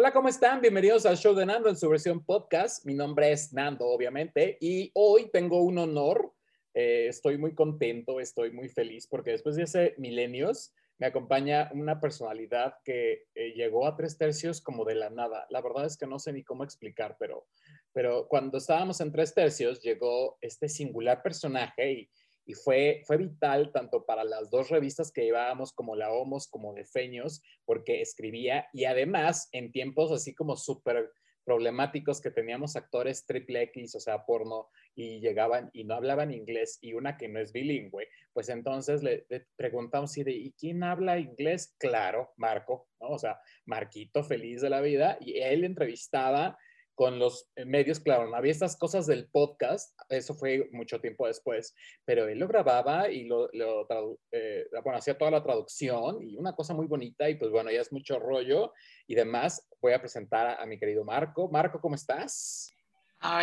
Hola, ¿cómo están? Bienvenidos al show de Nando en su versión podcast. Mi nombre es Nando, obviamente, y hoy tengo un honor. Eh, estoy muy contento, estoy muy feliz porque después de hace milenios me acompaña una personalidad que eh, llegó a tres tercios como de la nada. La verdad es que no sé ni cómo explicar, pero, pero cuando estábamos en tres tercios llegó este singular personaje y, y fue, fue vital tanto para las dos revistas que llevábamos como la Homos como de Feños, porque escribía y además en tiempos así como súper problemáticos que teníamos actores triple X, o sea, porno, y llegaban y no hablaban inglés y una que no es bilingüe, pues entonces le, preguntamos, ¿y, de, ¿y quién habla inglés? Claro, Marco, ¿no? O sea, Marquito feliz de la vida, y él entrevistaba con los medios, claro, no había estas cosas del podcast, eso fue mucho tiempo después, pero él lo grababa y lo, eh, bueno, hacía toda la traducción y una cosa muy bonita y pues bueno, ya es mucho rollo y demás. Voy a presentar a, mi querido Marco. Marco, ¿cómo estás?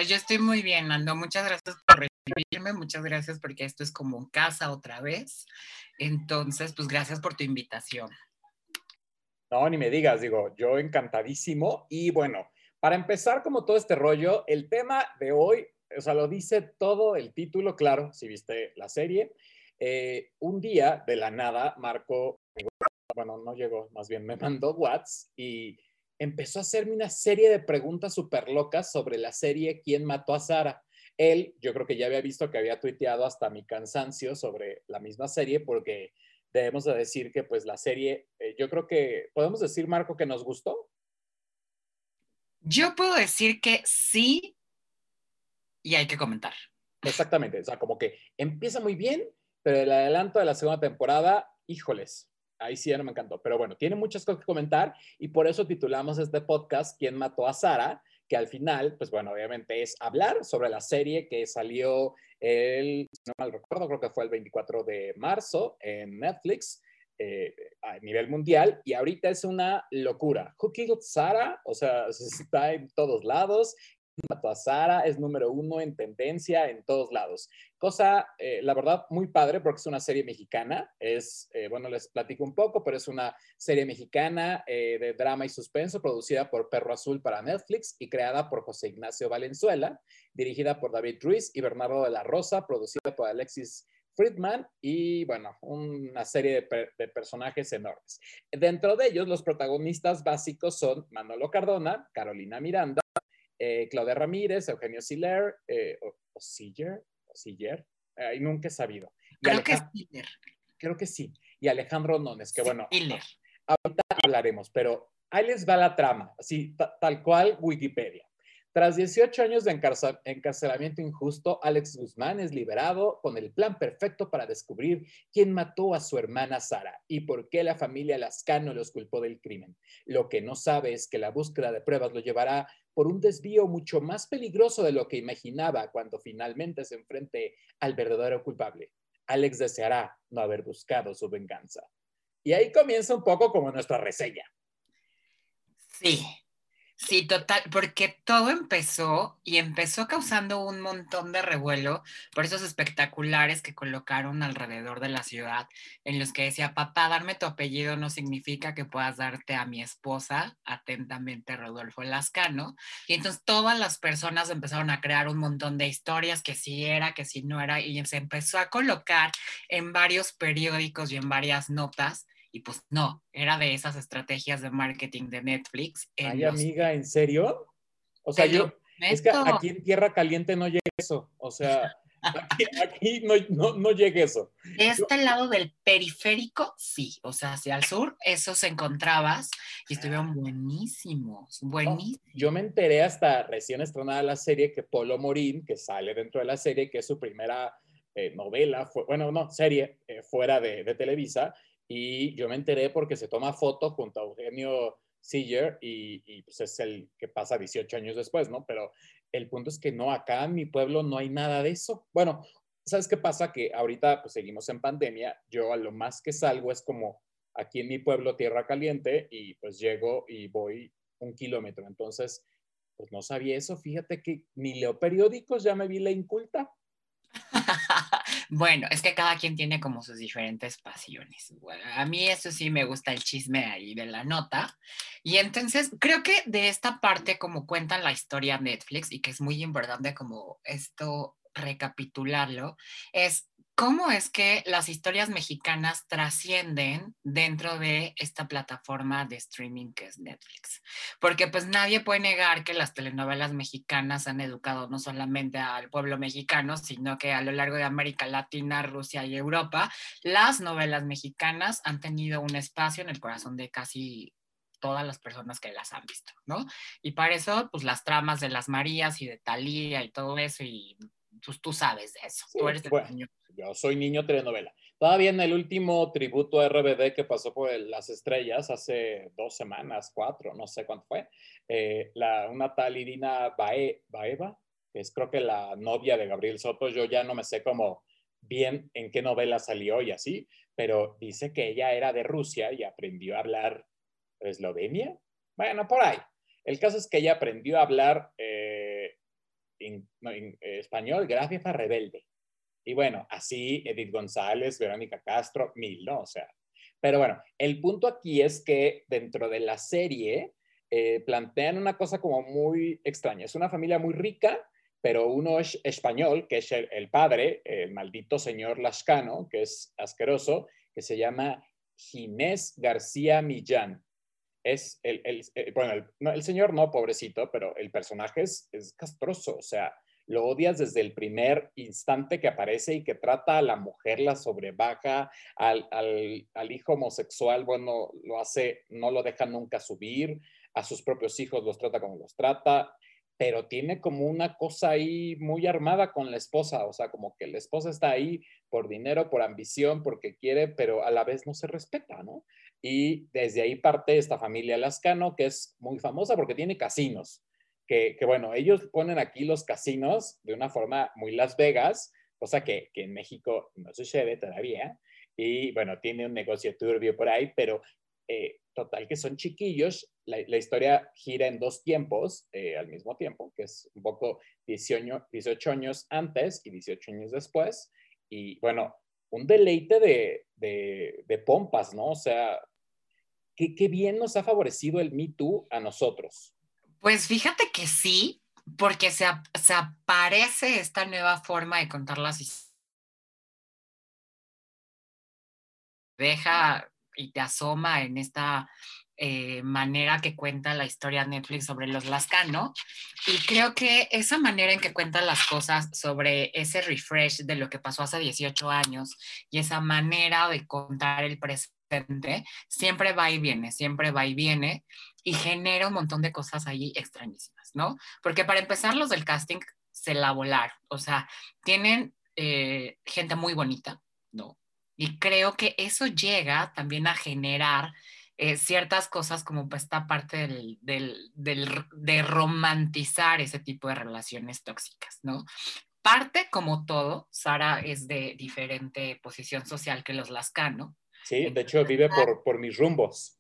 yo estoy muy bien, Ando. Muchas gracias por recibirme, muchas gracias porque esto es como en casa otra vez. Entonces, pues gracias por tu invitación. No, ni me digas, digo, yo encantadísimo y bueno, para empezar, como todo este rollo, el tema de hoy, o sea, lo dice todo el título, claro, si viste la serie. Eh, un día, de la nada, Marco, bueno, no llegó, más bien me mandó WhatsApp y empezó a hacerme una serie de preguntas súper locas sobre la serie ¿Quién mató a Sara? Él, yo creo que ya había visto que había tuiteado hasta mi cansancio sobre la misma serie porque debemos de decir que pues la serie, eh, yo creo que podemos decir, Marco, que nos gustó. Yo puedo decir que sí y hay que comentar. Exactamente, o sea, como que empieza muy bien, pero el adelanto de la segunda temporada, híjoles, ahí sí ya no me encantó. Pero bueno, tiene muchas cosas que comentar y por eso titulamos este podcast ¿Quién mató a Sara? Que al final, pues bueno, obviamente es hablar sobre la serie que salió el, no mal recuerdo, creo que fue el 24 de marzo en Netflix. Eh, a nivel mundial y ahorita es una locura. Who Killed Sara? O sea, está en todos lados. Mató a Sara, es número uno en tendencia en todos lados. Cosa, eh, la verdad, muy padre porque es una serie mexicana. Es, eh, bueno, les platico un poco, pero es una serie mexicana de drama y suspenso producida por Perro Azul para Netflix y creada por José Ignacio Valenzuela, dirigida por David Ruiz y Bernardo de la Rosa, producida por Alexis Friedman y, bueno, una serie de, personajes enormes. Dentro de ellos, los protagonistas básicos son Manolo Cardona, Carolina Miranda, eh, Claudia Ramírez, Eugenio Siller, eh, o, Siller, o nunca he sabido. creo que es Siller. Creo que sí. Y Alejandro Nones, que bueno, ahorita hablaremos, pero ahí les va la trama, así tal cual Wikipedia. Tras 18 años de encarcelamiento injusto, Alex Guzmán es liberado con el plan perfecto para descubrir quién mató a su hermana Sara y por qué la familia Lascano los culpó del crimen. Lo que no sabe es que la búsqueda de pruebas lo llevará por un desvío mucho más peligroso de lo que imaginaba cuando finalmente se enfrente al verdadero culpable. Alex deseará no haber buscado su venganza. Y ahí comienza un poco como nuestra reseña. Sí, Sí, total, porque todo empezó y empezó causando un montón de revuelo por esos espectaculares que colocaron alrededor de la ciudad, en los que decía, papá, darme tu apellido no significa que puedas darte a mi esposa, atentamente Rodolfo Lascano. Y entonces todas las personas empezaron a crear un montón de historias, que si era, que si no era, y se empezó a colocar en varios periódicos y en varias notas y pues no, era de esas estrategias de marketing de Netflix. Ay, amiga, ¿en serio? O sea, yo, es que aquí en Tierra Caliente no llega eso. O sea, aquí, no, no, llega eso. De este lado del periférico, sí. O sea, hacia el sur, esos encontrabas y estuvieron buenísimos, buenísimos. yo me enteré hasta recién estrenada la serie que Polo Morín, que sale dentro de la serie, que es su primera eh, novela, fue, bueno, no, serie eh, fuera de, de Televisa, y yo me enteré porque se toma foto junto a Eugenio Siller y, pues es el que pasa 18 años después, ¿no? Pero el punto es que no, acá en mi pueblo no hay nada de eso. Bueno, ¿sabes qué pasa? Que ahorita pues seguimos en pandemia, yo a lo más que salgo es como aquí en mi pueblo Tierra Caliente y pues llego y voy un kilómetro, entonces pues no sabía eso, fíjate que ni leo periódicos, ya me vi la inculta. Bueno, es que cada quien tiene como sus diferentes pasiones. a mí eso sí me gusta el chisme ahí de la nota. Y entonces creo que de esta parte como cuentan la historia Netflix y que es muy importante como esto recapitularlo, es ¿Cómo es que las historias mexicanas trascienden dentro de esta plataforma de streaming que es Netflix? Porque pues nadie puede negar que las telenovelas mexicanas han educado no solamente al pueblo mexicano, sino que a lo largo de América Latina, Rusia y Europa, las novelas mexicanas han tenido un espacio en el corazón de casi todas las personas que las han visto, ¿no? Y para eso, pues las tramas de las Marías y de Talía y todo eso, y pues tú sabes de eso, tú eres el yo soy niño telenovela. Todavía en el último tributo a RBD que pasó por Las Estrellas hace dos semanas, cuatro, no sé cuánto fue, eh, la, una tal Irina Baeva, que es creo que la novia de Gabriel Soto, yo ya no me sé cómo bien en qué novela salió y así, pero dice que ella era de Rusia y aprendió a hablar eslovenia. Bueno, por ahí. El caso es que ella aprendió a hablar eh, en, español gracias a Rebelde. Y bueno, así Edith González, Verónica Castro, mil, ¿no? O sea, pero bueno, el punto aquí es que dentro de la serie eh, plantean una cosa como muy extraña. Es una familia muy rica, pero uno es español, que es el, padre, el maldito señor Lascano, que es asqueroso, que se llama Ginés García Millán. Es el, el, bueno, el, no, el, señor no, pobrecito, pero el personaje es, es castroso, o sea, lo odias desde el primer instante que aparece y que trata a la mujer, la sobrebaja, al, al, hijo homosexual, bueno, lo hace, no lo deja nunca subir, a sus propios hijos los trata como los trata, pero tiene como una cosa ahí muy armada con la esposa, o sea, como que la esposa está ahí por dinero, por ambición, porque quiere, pero a la vez no se respeta, ¿no? Y desde ahí parte esta familia Lascano, que es muy famosa porque tiene casinos que, bueno, ellos ponen aquí los casinos de una forma muy Las Vegas, cosa que, en México no sucede todavía. Y bueno, tiene un negocio turbio por ahí, pero eh, total que son chiquillos. La, la, historia gira en dos tiempos eh, al mismo tiempo, que es un poco 18, 18, años antes y 18 años después. Y bueno, un deleite de, de, de pompas, ¿no? O sea, qué, qué bien nos ha favorecido el Me Too a nosotros. Pues fíjate que sí, porque se, se aparece esta nueva forma de contar las historias. Deja y te asoma en esta eh, manera que cuenta la historia Netflix sobre los Lascano. Y creo que esa manera en que cuenta las cosas sobre ese refresh de lo que pasó hace 18 años y esa manera de contar el presente, siempre va y viene, siempre va y viene y genera un montón de cosas ahí extrañísimas, ¿no? Porque para empezar, los del casting se la volaron, o sea, tienen eh, gente muy bonita, ¿no? Y creo que eso llega también a generar eh, ciertas cosas como esta parte del, del, del, de romantizar ese tipo de relaciones tóxicas, ¿no? Parte como todo, Sara es de diferente posición social que los Lascano. Sí, de hecho vive por, por mis rumbos.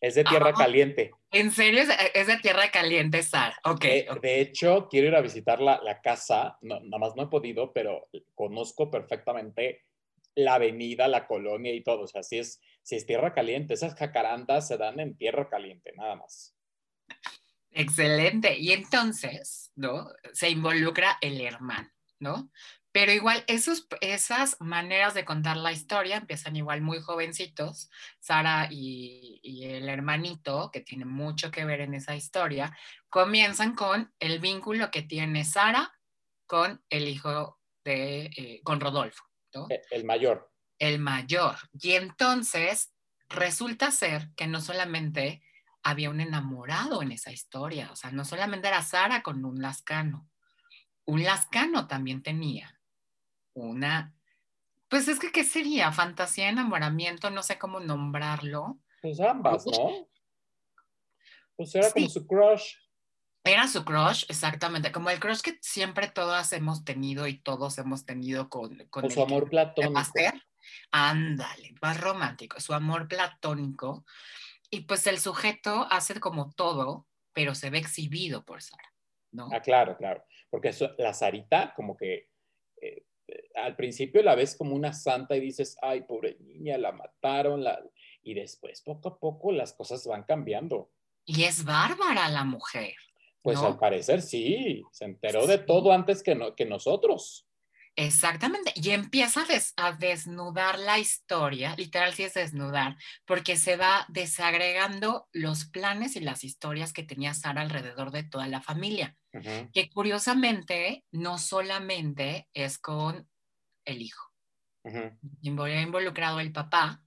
Es de tierra caliente. ¿En serio? Es de tierra caliente, Sara. Ok. De, de, hecho, quiero ir a visitar la, la casa. No, nada más no he podido, pero conozco perfectamente la avenida, la colonia y todo. O sea, si es, si es tierra caliente, esas jacarandas se dan en tierra caliente, nada más. Excelente. Y entonces, ¿no? Se involucra el hermano, ¿no? Pero igual esos, esas maneras de contar la historia empiezan igual muy jovencitos, Sara y, y, el hermanito, que tiene mucho que ver en esa historia, comienzan con el vínculo que tiene Sara con el hijo de, eh, con Rodolfo. ¿No? E, el mayor. El mayor. Y entonces resulta ser que no solamente había un enamorado en esa historia, o sea, no solamente era Sara con un lascano, un lascano también tenía una, pues es que, ¿qué sería? Fantasía, enamoramiento, no sé cómo nombrarlo. Pues ambas, ¿no? Pues era como su crush. Era su crush, exactamente, como el crush que siempre todas hemos tenido y todos hemos tenido con... Con, su amor platónico. Ándale, más romántico, su amor platónico. Y pues el sujeto hace como todo, pero se ve exhibido por Sara, ¿no? Ah, claro, claro, porque eso, la Sarita como que eh, al principio la ves como una santa y dices, ay, pobre niña, la mataron, la... y después poco a poco las cosas van cambiando. Y es bárbara la mujer. Pues al parecer sí, se enteró de todo antes que, no, que nosotros. Exactamente, y empieza a, desnudar la historia, literal sí es desnudar, porque se va desagregando los planes y las historias que tenía Sara alrededor de toda la familia, que curiosamente no solamente es con el hijo, involucrado el papá,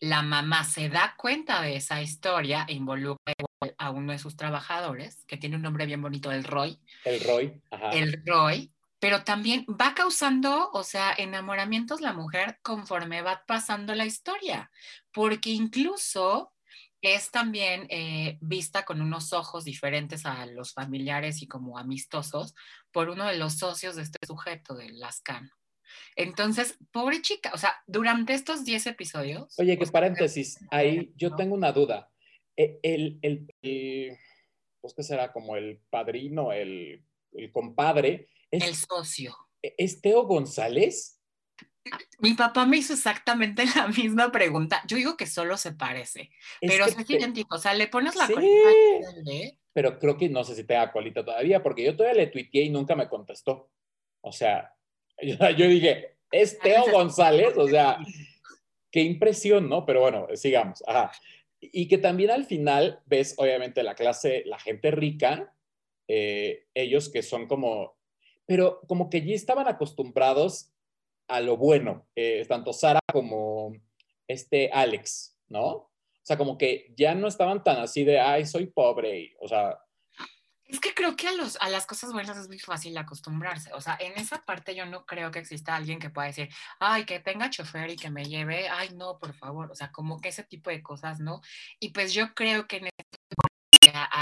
la mamá se da cuenta de esa historia e involucra a uno de sus trabajadores, que tiene un nombre bien bonito, el Roy. El Roy, El Roy, pero también va causando, o sea, enamoramientos la mujer conforme va pasando la historia, porque incluso es también eh, vista con unos ojos diferentes a los familiares y como amistosos por uno de los socios de este sujeto, del Lascano. Entonces, pobre chica, o sea, durante estos 10 episodios... Oye, que paréntesis, ahí yo tengo una duda. E, el, el, el, pues, ¿qué será? Como el padrino, el, el compadre, el socio. ¿E-, ¿Es Teo González? Mi papá me hizo exactamente la misma pregunta. Yo digo que solo se parece, pero es idéntico. O sea, le pones la colita. Pero creo que no sé si tenga colita todavía, porque yo todavía le tuiteé y nunca me contestó. O sea, yo, dije, es Teo González. O sea, qué impresión, ¿no? Pero bueno, sigamos. Ajá. Y que también al final ves, obviamente, la clase, la gente rica, eh, ellos que son como pero como que ya estaban acostumbrados a lo bueno, eh, tanto Sara como este Alex, ¿no? O sea, como que ya no estaban tan así de, ay, soy pobre, o sea... Es que creo que a, los, a las cosas buenas es muy fácil acostumbrarse. O sea, en esa parte yo no creo que exista alguien que pueda decir, ay, que tenga chofer y que me lleve, ay, no, por favor. O sea, como que ese tipo de cosas, ¿no? Y pues yo creo que en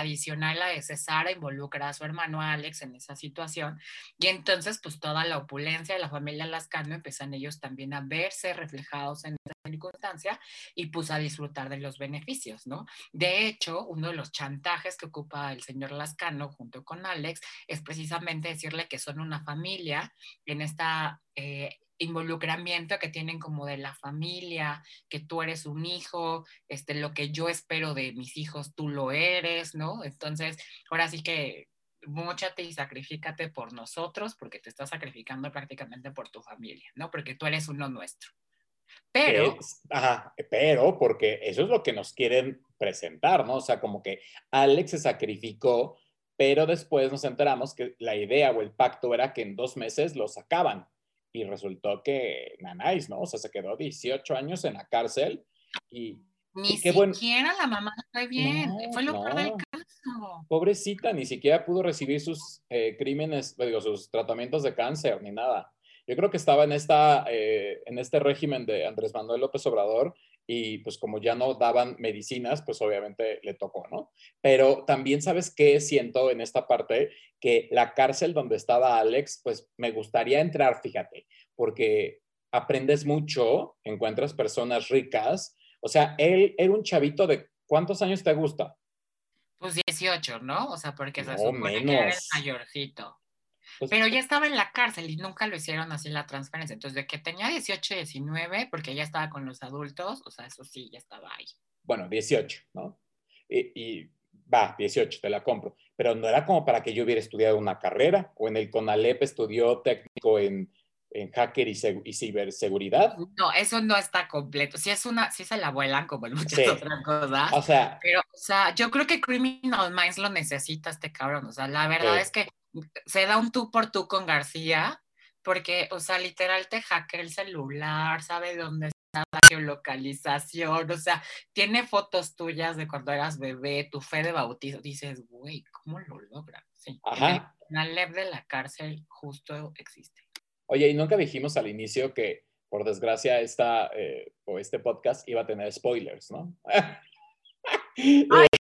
adicional a ese, Sara involucra a su hermano Alex en esa situación y entonces pues toda la opulencia de la familia Lascano empiezan ellos también a verse reflejados en esa circunstancia y pues a disfrutar de los beneficios, ¿no? De hecho, uno de los chantajes que ocupa el señor Lascano junto con Alex es precisamente decirle que son una familia en esta... Eh, involucramiento que tienen como de la familia, que tú eres un hijo, este, lo que yo espero de mis hijos, tú lo eres, ¿no? Entonces, ahora sí que mochate y sacrifícate por nosotros, porque te estás sacrificando prácticamente por tu familia, ¿no? Porque tú eres uno nuestro. Pero... ajá, pero porque eso es lo que nos quieren presentar, ¿no? O sea, como que Alex se sacrificó, pero después nos enteramos que la idea o el pacto era que en dos meses lo sacaban y resultó que nanáis, ¿no? O sea, se quedó 18 años en la cárcel y... Ni siquiera la mamá fue bien, fue lo peor del caso. Pobrecita, ni siquiera pudo recibir sus eh, crímenes, digo, sus tratamientos de cáncer, ni nada. Yo creo que estaba en, esta, eh, en este régimen de Andrés Manuel López Obrador y pues como ya no daban medicinas, pues obviamente le tocó, ¿no? Pero también sabes qué siento en esta parte, que la cárcel donde estaba Alex, pues me gustaría entrar, fíjate, porque aprendes mucho, encuentras personas ricas, o sea, él era un chavito de, ¿cuántos años te gusta? Pues 18, ¿no? O sea, porque se supone que era el mayorcito. Pues, pero ya estaba en la cárcel y nunca lo hicieron así la transferencia. Entonces, de que tenía 18, 19, porque ya estaba con los adultos, o sea, eso sí, ya estaba ahí. Bueno, 18, ¿no? Y, va, 18, te la compro. Pero no era como para que yo hubiera estudiado una carrera o en el CONALEP estudió técnico en, en hacker y, y, ciberseguridad. No, eso no está completo. Sí es una, sí se la vuelan como en muchas otras cosas. O sea, pero, o sea, yo creo que Criminal Minds lo necesita este cabrón. O sea, la verdad es que se da un tú por tú con García, porque, o sea, literal te hackea el celular, sabe dónde está la geolocalización, o sea, tiene fotos tuyas de cuando eras bebé, tu fe de bautizo, dices, güey, ¿cómo lo logra? Sí, Ajá. el leve de la cárcel justo existe. Oye, y nunca dijimos al inicio que, por desgracia, esta, eh, o este podcast iba a tener spoilers, ¿no?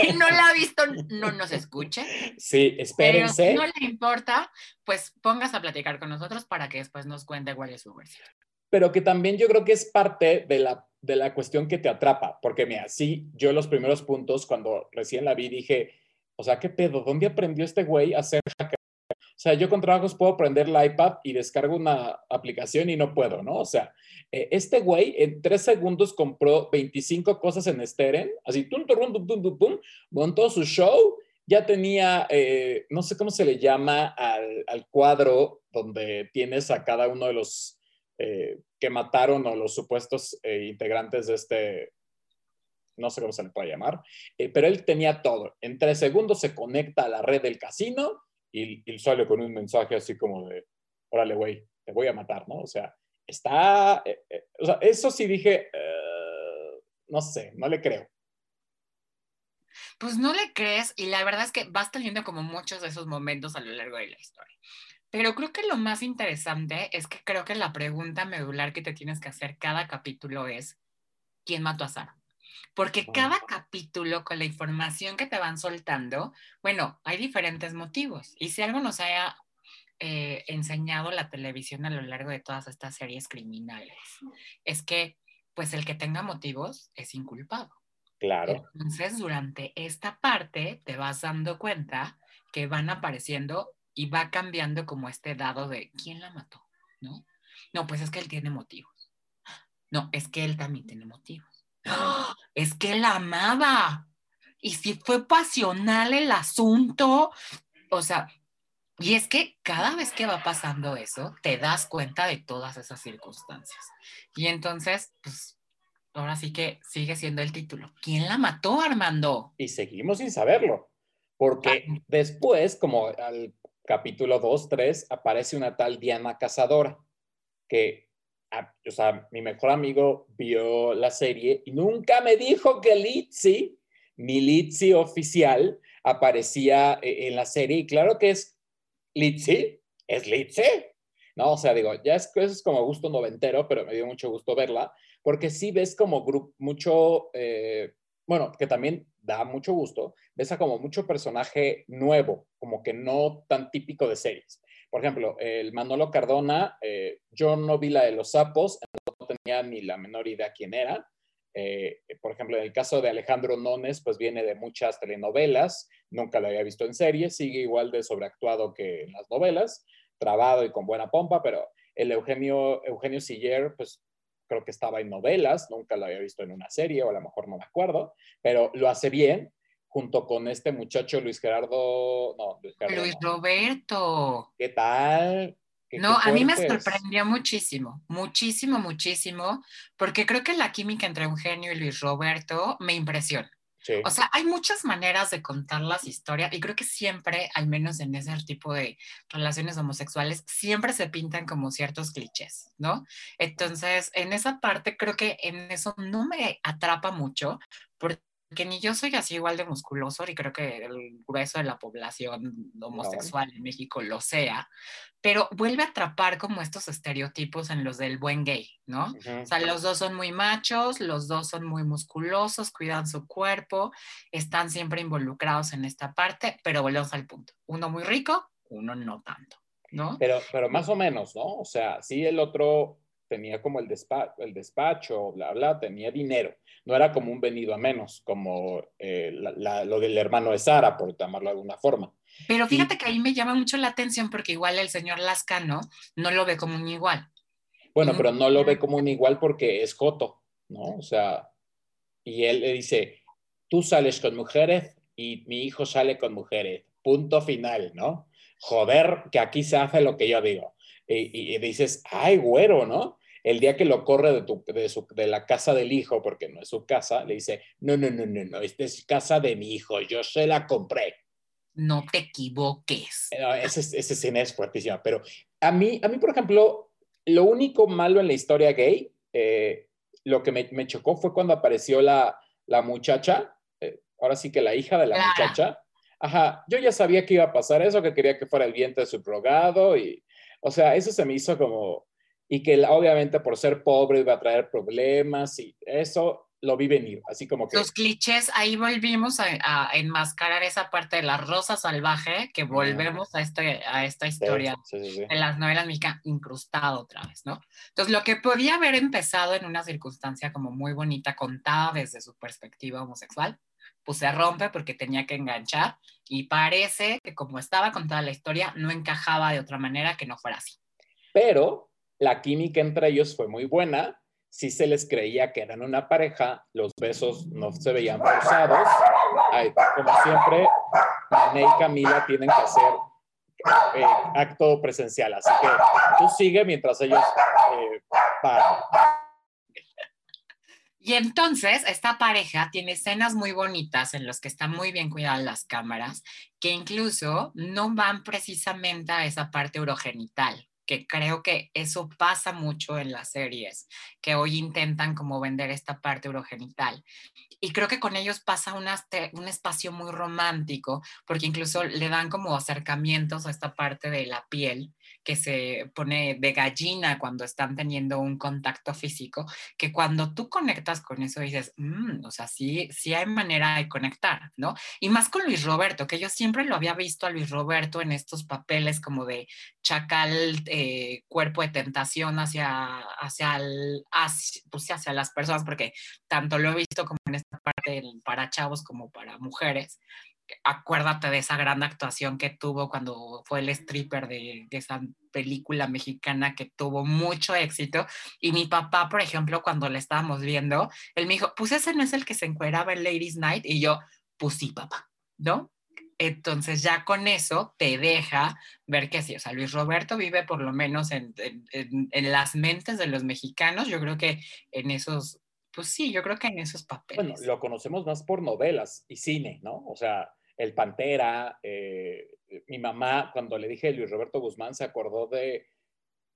Si no la ha visto, no nos escuche. Sí, espérense. Pero si no le importa, pues pongas a platicar con nosotros para que después nos cuente cuál es su versión. Pero que también yo creo que es parte de la, de la cuestión que te atrapa, porque mira, sí, yo los primeros puntos, cuando recién la vi, dije, o sea, ¿qué pedo? ¿Dónde aprendió este güey a ser hacker? O sea, yo con trabajos puedo prender el iPad y descargo una aplicación y no puedo, ¿no? O sea, eh, este güey en tres segundos compró 25 cosas en Steren, así, tum, tum, tum, tum, tum, tum, montó su show, ya tenía, eh, no sé cómo se le llama al, al, cuadro donde tienes a cada uno de los eh, que mataron o los supuestos integrantes de este, no sé cómo se le puede llamar, pero él tenía todo. En tres segundos se conecta a la red del casino y, sale con un mensaje así como de, órale, güey, te voy a matar, ¿no? O sea, está, eh, eh, o sea, eso sí dije, uh, no sé, no le creo. Pues no le crees y la verdad es que vas teniendo como muchos de esos momentos a lo largo de la historia. Pero creo que lo más interesante es que creo que la pregunta medular que te tienes que hacer cada capítulo es, ¿quién mató a Sara? Porque cada capítulo con la información que te van soltando, bueno, hay diferentes motivos. Y si algo nos haya eh, enseñado la televisión a lo largo de todas estas series criminales, es que pues el que tenga motivos es inculpado. Claro. Entonces, durante esta parte te vas dando cuenta que van apareciendo y va cambiando como este dado de quién la mató, ¿no? No, pues es que él tiene motivos. No, es que él también tiene motivos. Es que la amaba. Y si fue pasional el asunto, o sea, y es que cada vez que va pasando eso, te das cuenta de todas esas circunstancias. Y entonces, pues, ahora sí que sigue siendo el título. ¿Quién la mató, Armando? Y seguimos sin saberlo, porque ah. después, como al capítulo 2, 3, aparece una tal Diana Cazadora, que o sea, mi mejor amigo vio la serie y nunca me dijo que Litzy, mi Litzy oficial, aparecía e, en la serie. Y claro que es Litzy, es Litzy. No, o sea, digo, ya es, eso es como gusto noventero, pero me dio mucho gusto verla, porque sí ves como grupo, mucho, eh, bueno, que también da mucho gusto, ves a como mucho personaje nuevo, como que no tan típico de series. Por ejemplo, el Manolo Cardona, eh, yo no vi la de los sapos, no tenía ni la menor idea quién era. Eh, por ejemplo, en el caso de Alejandro Nones, pues viene de muchas telenovelas, nunca lo había visto en serie, sigue igual de sobreactuado que en las novelas, trabado y con buena pompa, pero el Eugenio, Eugenio Siller, pues creo que estaba en novelas, nunca lo había visto en una serie, o a lo mejor no me acuerdo, pero lo hace bien, junto con este muchacho Luis Gerardo, no, Luis, Roberto. ¿Qué tal? no, a mí me sorprendió muchísimo, muchísimo, muchísimo, porque creo que la química entre Eugenio y Luis Roberto me impresiona. O sea, hay muchas maneras de contar las historias y creo que siempre, al menos en ese tipo de relaciones homosexuales, siempre se pintan como ciertos clichés, ¿no? Entonces, en esa parte creo que en eso no me atrapa mucho porque que ni yo soy así igual de musculoso y creo que el grueso de la población homosexual en México lo sea, pero vuelve a atrapar como estos estereotipos en los del buen gay, ¿no? O sea, los dos son muy machos, los dos son muy musculosos, cuidan su cuerpo, están siempre involucrados en esta parte, pero volvemos al punto. Uno muy rico, uno no tanto, ¿no? Pero, pero más o menos, ¿no? O sea, sí el otro tenía como el, despacho, el despacho, bla, bla, tenía dinero. No era como un venido a menos, como eh, lo del hermano de Sara, por llamarlo de alguna forma. Pero fíjate que ahí me llama mucho la atención porque igual el señor Lascano no lo ve como un igual. Bueno, pero no lo ve como un igual porque es Joto, ¿no? O sea, y él le dice, tú sales con mujeres y mi hijo sale con mujeres. Punto final, ¿no? Joder, que aquí se hace lo que yo digo y, dices, ay, güero, ¿no? El día que lo corre de, tu, de, su, de, la casa del hijo, porque no es su casa, le dice, no, no, no, no, no, esta es casa de mi hijo, yo se la compré. No te equivoques. Eh, ese, ese escena es fuertísima, pero a mí, a mí, por ejemplo, lo único malo en la historia gay, eh, lo que me, me, chocó fue cuando apareció la, la muchacha, eh, ahora sí que la hija de la muchacha. Ajá, yo ya sabía que iba a pasar eso, que quería que fuera el vientre subrogado y o sea, eso se me hizo como, y que obviamente por ser pobre iba a traer problemas y eso lo vi venir, así como que... Los clichés, ahí volvimos a, enmascarar esa parte de la rosa salvaje, que volvemos a, este, a esta historia en las novelas mexicanas incrustado otra vez, ¿no? Entonces, lo que podía haber empezado en una circunstancia como muy bonita, contada desde su perspectiva homosexual, pues se rompe porque tenía que enganchar y parece que como estaba contada la historia, no encajaba de otra manera que no fuera así. Pero la química entre ellos fue muy buena, sí se les creía que eran una pareja, los besos no se veían forzados, como siempre, Mané y Camila tienen que hacer eh, acto presencial, así que tú sigue mientras ellos eh, paran. Y entonces esta pareja tiene escenas muy bonitas en las que están muy bien cuidadas las cámaras, que incluso no van precisamente a esa parte urogenital, que creo que eso pasa mucho en las series, que hoy intentan como vender esta parte urogenital. Y creo que con ellos pasa un espacio muy romántico, porque incluso le dan como acercamientos a esta parte de la piel que se pone de gallina cuando están teniendo un contacto físico, que cuando tú conectas con eso dices, mm, o sea, sí, sí hay manera de conectar, ¿no? Y más con Luis Roberto, que yo siempre lo había visto a Luis Roberto en estos papeles como de chacal, eh, cuerpo de tentación hacia, hacia, el, pues, hacia las personas, porque tanto lo he visto como en esta parte para chavos como para mujeres acuérdate de esa gran actuación que tuvo cuando fue el stripper de, esa película mexicana que tuvo mucho éxito. Y mi papá, por ejemplo, cuando le estábamos viendo, él me dijo, pues ese no es el que se encueraba en Ladies Night. Y yo, pues sí, papá, ¿no? Entonces ya con eso te deja ver que sí, o sea, Luis Roberto vive por lo menos en, en las mentes de los mexicanos. Yo creo que en esos pues sí, yo creo que en esos papeles. Bueno, lo conocemos más por novelas y cine, ¿no? O sea, El Pantera, eh, mi mamá, cuando le dije Luis Roberto Guzmán, se acordó de,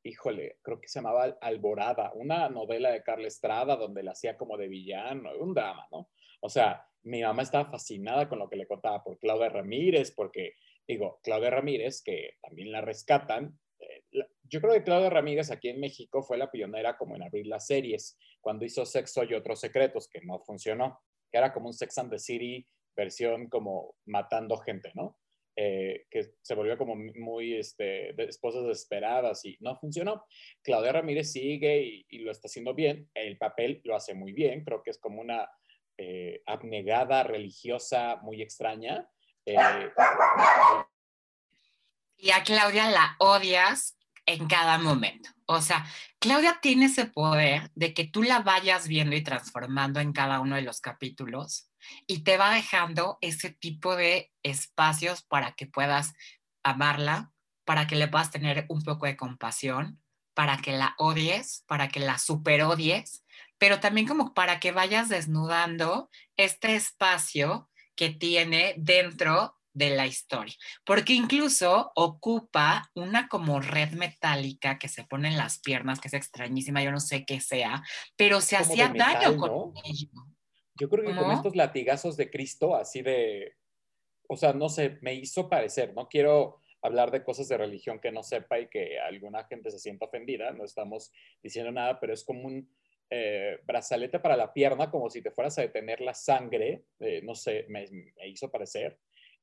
híjole, creo que se llamaba Alborada, una novela de Carla Estrada donde la hacía como de villano, un drama, ¿no? O sea, mi mamá estaba fascinada con lo que le contaba por Claudia Ramírez, porque, digo, Claudia Ramírez, que también la rescatan, yo creo que Claudia Ramírez aquí en México fue la pionera como en abrir las series, cuando hizo Sexo y otros secretos, que no funcionó, que era como un Sex and the City versión como matando gente, ¿no? Eh, que se volvió como muy este, de esposas desesperadas y no funcionó. Claudia Ramírez sigue y, lo está haciendo bien, el papel lo hace muy bien, creo que es como una eh, abnegada religiosa muy extraña. Eh, y a Claudia la odias en cada momento. O sea, Claudia tiene ese poder de que tú la vayas viendo y transformando en cada uno de los capítulos y te va dejando ese tipo de espacios para que puedas amarla, para que le puedas tener un poco de compasión, para que la odies, para que la super odies, pero también como para que vayas desnudando este espacio que tiene dentro de la historia, porque incluso ocupa una como red metálica que se pone en las piernas, que es extrañísima, yo no sé qué sea, pero se hacía daño con ello. Yo creo que con estos latigazos de Cristo, así de, o sea, no sé, me hizo parecer, no quiero hablar de cosas de religión que no sepa y que alguna gente se sienta ofendida, no estamos diciendo nada, pero es como un eh, brazalete para la pierna, como si te fueras a detener la sangre, eh, no sé, me, me hizo parecer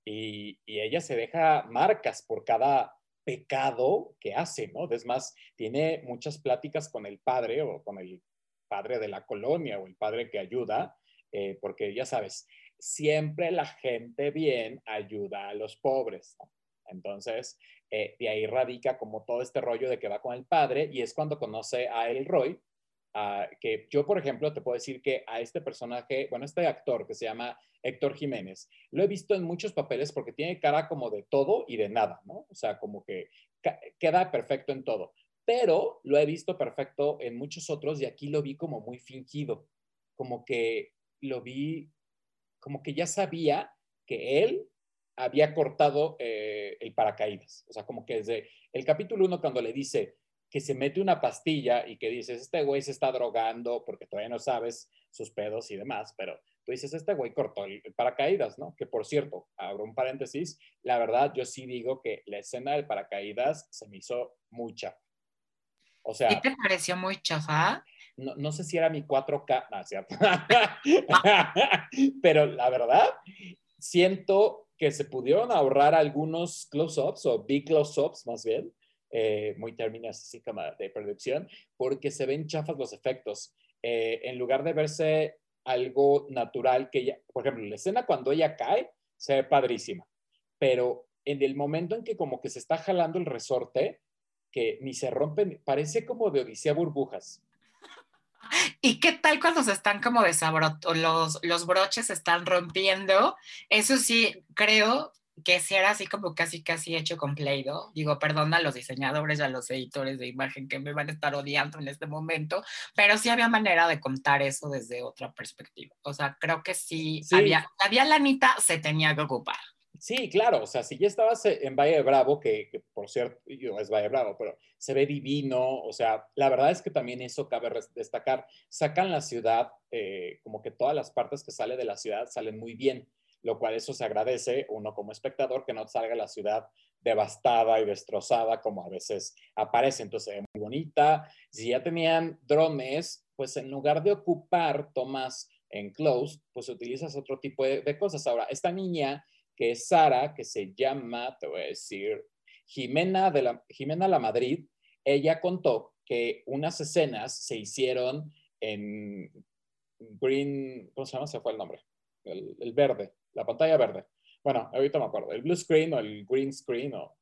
y, ella se deja marcas por cada pecado que hace, ¿no? Es más, tiene muchas pláticas con el padre o con el padre de la colonia o el padre que ayuda, eh, porque ya sabes, siempre la gente bien ayuda a los pobres. Entonces, eh, de ahí radica como todo este rollo de que va con el padre y es cuando conoce a Elroy, que yo, por ejemplo, te puedo decir que a este personaje, bueno, este actor que se llama Héctor Jiménez, lo he visto en muchos papeles porque tiene cara como de todo y de nada, ¿no? O sea, como que queda perfecto en todo, pero lo he visto perfecto en muchos otros y aquí lo vi como muy fingido, como que lo vi, como que ya sabía que él había cortado eh, el paracaídas, o sea, como que desde el capítulo uno cuando le dice, que se mete una pastilla y que dices, este güey se está drogando porque todavía no sabes sus pedos y demás, pero tú dices, este güey cortó el, paracaídas, ¿no? Que por cierto, abro un paréntesis, la verdad yo sí digo que la escena del paracaídas se me hizo mucha. O sea... ¿Y te pareció muy chafa? No, no sé si era mi 4K, no, ¿cierto? pero la verdad, siento que se pudieron ahorrar algunos close-ups o big close-ups más bien, eh, muy términos así como de producción, porque se ven chafas los efectos. Eh, en lugar de verse algo natural que ella, por ejemplo, la escena cuando ella cae se ve padrísima, pero en el momento en que como que se está jalando el resorte, que ni se rompen, parece como de Odisea Burbujas. ¿Y qué tal cuando se están como desabrochando, los, los broches se están rompiendo? Eso sí, creo que si era así como casi casi hecho con Play-Doh. Digo, perdón a los diseñadores y a los editores de imagen que me van a estar odiando en este momento, pero sí había manera de contar eso desde otra perspectiva. O sea, creo que sí, había, había lanita, se tenía que ocupar. Sí, claro, o sea, si ya estabas en Valle de Bravo, que, por cierto, yo es Valle Bravo, pero se ve divino, o sea, la verdad es que también eso cabe destacar. Sacan la ciudad, eh, como que todas las partes que sale de la ciudad salen muy bien lo cual eso se agradece uno como espectador que no salga la ciudad devastada y destrozada como a veces aparece. Entonces, es muy bonita. Si ya tenían drones, pues en lugar de ocupar tomas en close, pues utilizas otro tipo de, cosas. Ahora, esta niña que es Sara, que se llama, te voy a decir, Jimena, de la, Jimena La Madrid, ella contó que unas escenas se hicieron en Green, ¿cómo se llama? Se fue el nombre, el verde, la pantalla verde. Bueno, ahorita me acuerdo, el blue screen o el green screen o...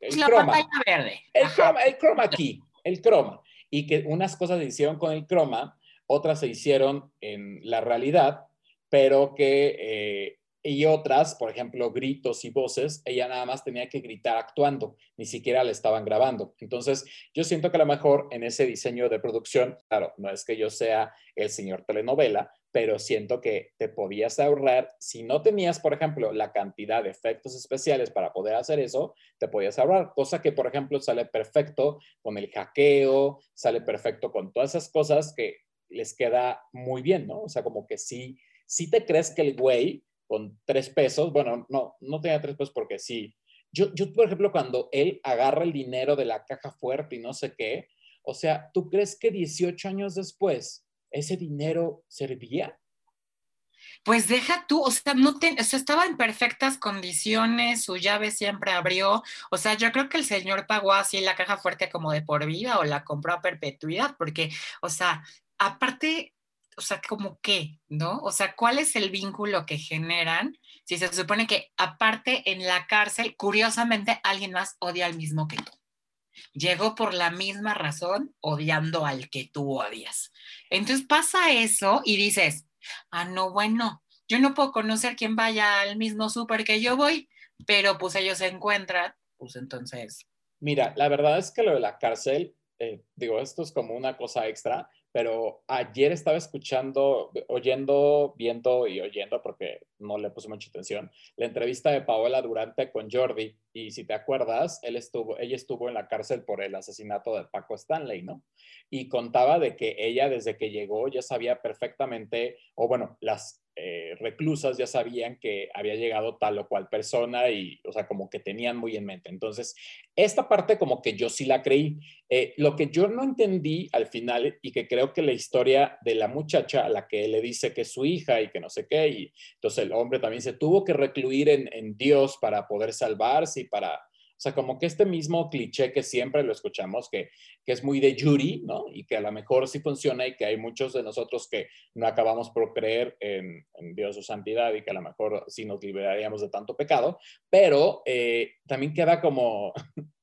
El la pantalla verde. El croma, el chroma key, el croma. Y que unas cosas se hicieron con el croma, otras se hicieron en la realidad, pero que... Eh, y otras, por ejemplo, gritos y voces, ella nada más tenía que gritar actuando, ni siquiera le estaban grabando. Entonces, yo siento que a lo mejor en ese diseño de producción, claro, no es que yo sea el señor telenovela, pero siento que te podías ahorrar, si no tenías, por ejemplo, la cantidad de efectos especiales para poder hacer eso, te podías ahorrar, cosa que, por ejemplo, sale perfecto con el hackeo, sale perfecto con todas esas cosas que les queda muy bien, ¿no? O sea, como que sí, sí te crees que el güey con tres pesos, bueno, no, no tenía tres pesos porque sí. Yo, yo, por ejemplo, cuando él agarra el dinero de la caja fuerte y no sé qué, o sea, ¿tú crees que 18 años después ese dinero servía? Pues deja tú, o sea, no te, o sea, estaba en perfectas condiciones, su llave siempre abrió, o sea, yo creo que el señor pagó así la caja fuerte como de por vida o la compró a perpetuidad, porque, o sea, aparte, o sea, como qué, ¿no? O sea, ¿cuál es el vínculo que generan? Si se supone que aparte en la cárcel, curiosamente, alguien más odia al mismo que tú. Llegó por la misma razón odiando al que tú odias. Entonces pasa eso y dices, ah, no, bueno, yo no puedo conocer quién vaya al mismo súper que yo voy, pero pues ellos se encuentran, pues entonces. Mira, la verdad es que lo de la cárcel, eh, digo, esto es como una cosa extra, pero ayer estaba escuchando, oyendo, viendo y oyendo, porque no le puse mucha atención, la entrevista de Paola Durante con Jordi. Y si te acuerdas, él estuvo, ella estuvo en la cárcel por el asesinato de Paco Stanley, ¿no? Y contaba de que ella desde que llegó ya sabía perfectamente, o bueno, las eh, reclusas ya sabían que había llegado tal o cual persona y, o sea, como que tenían muy en mente. Entonces, esta parte como que yo sí la creí. Eh, lo que yo no entendí al final y que creo que la historia de la muchacha a la que le dice que es su hija y que no sé qué, y entonces el hombre también se tuvo que recluir en, en Dios para poder salvarse y para o sea, como que este mismo cliché que siempre lo escuchamos, que, que es muy de Yuri, ¿no? Y que a lo mejor sí funciona y que hay muchos de nosotros que no acabamos por creer en, Dios su santidad y que a lo mejor sí nos liberaríamos de tanto pecado, pero eh, también queda como,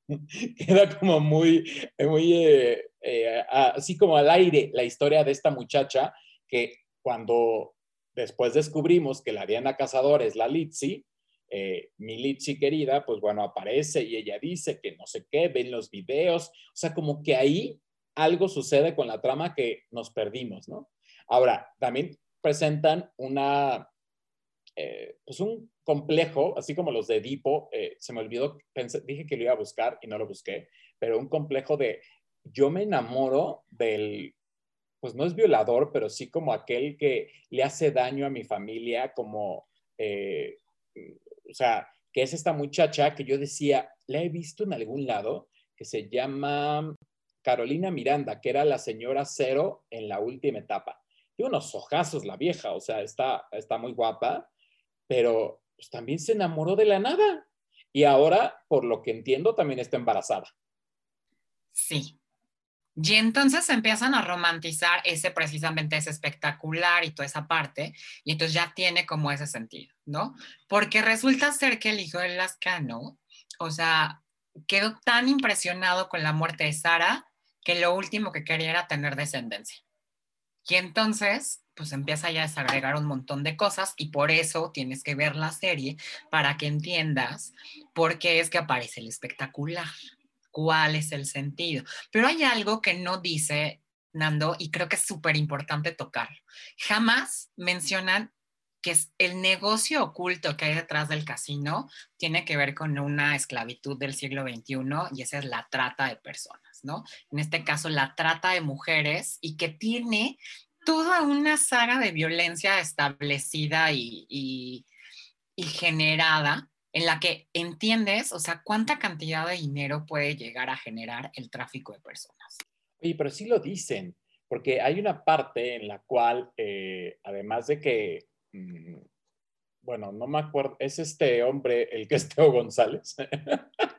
queda como muy, muy, eh, eh, así como al aire la historia de esta muchacha que cuando después descubrimos que la Diana Cazador es la Litsi, eh, Militsi querida, pues bueno, aparece y ella dice que no sé qué, ven los videos, o sea, como que ahí algo sucede con la trama que nos perdimos, ¿no? Ahora, también presentan una, eh, pues un complejo, así como los de Edipo, eh, se me olvidó, dije que lo iba a buscar y no lo busqué, pero un complejo de yo me enamoro del, pues no es violador, pero sí como aquel que le hace daño a mi familia, como eh, o sea, que es esta muchacha que yo decía, la he visto en algún lado, que se llama Carolina Miranda, que era la señora cero en la última etapa. Tiene unos ojazos la vieja, o sea, está, está muy guapa, pero pues, también se enamoró de la nada. Y ahora, por lo que entiendo, también está embarazada. Sí. Y entonces empiezan a romantizar ese precisamente ese espectacular y toda esa parte, y entonces ya tiene como ese sentido, ¿no? Porque resulta ser que el hijo de Lascano, o sea, quedó tan impresionado con la muerte de Sara que lo último que quería era tener descendencia. Y entonces, pues empieza ya a desagregar un montón de cosas y por eso tienes que ver la serie para que entiendas por qué es que aparece el espectacular cuál es el sentido. Pero hay algo que no dice Nando y creo que es súper importante tocar. Jamás mencionan que el negocio oculto que hay detrás del casino tiene que ver con una esclavitud del siglo XXI y esa es la trata de personas, ¿no? En este caso, la trata de mujeres y que tiene toda una saga de violencia establecida y generada en la que entiendes, o sea, cuánta cantidad de dinero puede llegar a generar el tráfico de personas. Oye, pero sí lo dicen, porque hay una parte en la cual, eh, además de que, mm, bueno, no me acuerdo, es este hombre, el que es Teo González,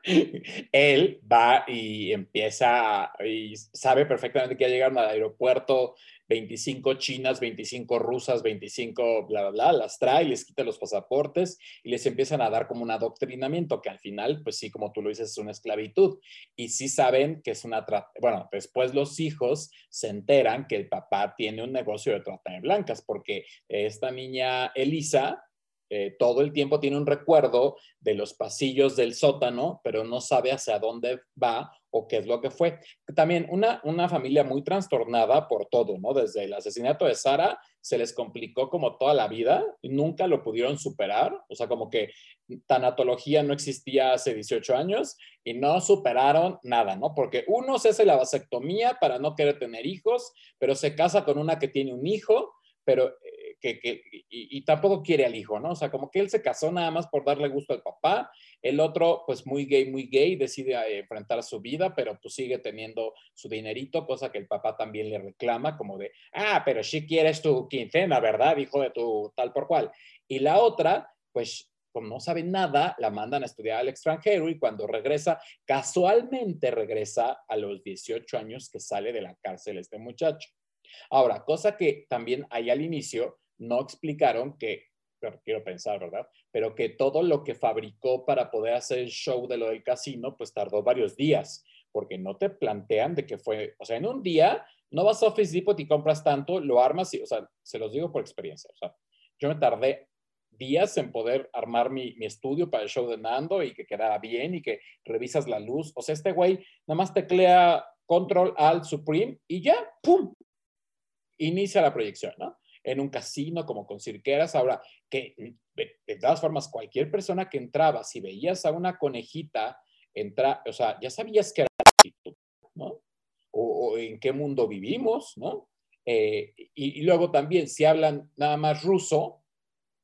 él va y empieza y sabe perfectamente que ya llegaron al aeropuerto 25 chinas, 25 rusas, 25 bla, bla, bla, las trae, les quita los pasaportes y les empiezan a dar como un adoctrinamiento que al final, pues sí, como tú lo dices, es una esclavitud. Y sí saben que es una trata, bueno, después los hijos se enteran que el papá tiene un negocio de trata de blancas porque esta niña Elisa, eh, todo el tiempo tiene un recuerdo de los pasillos del sótano, pero no sabe hacia dónde va o qué es lo que fue. También una, una familia muy trastornada por todo, ¿no? Desde el asesinato de Sara se les complicó como toda la vida, nunca lo pudieron superar, o sea, como que tanatología no existía hace 18 años y no superaron nada, ¿no? Porque uno se hace la vasectomía para no querer tener hijos, pero se casa con una que tiene un hijo, pero que, y, tampoco quiere al hijo, ¿no? O sea, como que él se casó nada más por darle gusto al papá, el otro, pues muy gay, muy gay, decide eh, enfrentar su vida, pero pues sigue teniendo su dinerito, cosa que el papá también le reclama, como de, ah, pero si quieres tu quincena, ¿verdad? Hijo de tu tal por cual. Y la otra, pues como no sabe nada, la mandan a estudiar al extranjero y cuando regresa, casualmente regresa a los 18 años que sale de la cárcel este muchacho. Ahora, cosa que también hay al inicio, no explicaron que, pero quiero pensar, ¿verdad? Pero que todo lo que fabricó para poder hacer el show de lo del casino, pues tardó varios días, porque no te plantean de que fue, o sea, en un día no vas a Office Depot y compras tanto, lo armas y, o sea, se los digo por experiencia, o sea, yo me tardé días en poder armar mi, mi, estudio para el show de Nando y que quedara bien y que revisas la luz. O sea, este güey nada más teclea Control Alt Supreme y ya, ¡pum! Inicia la proyección, ¿no? En un casino como con cirqueras. Ahora, que de, todas formas, cualquier persona que entraba, si veías a una conejita, entra, o sea, ya sabías que era ¿no? O, en qué mundo vivimos, ¿no? Eh, y, luego también, si hablan nada más ruso,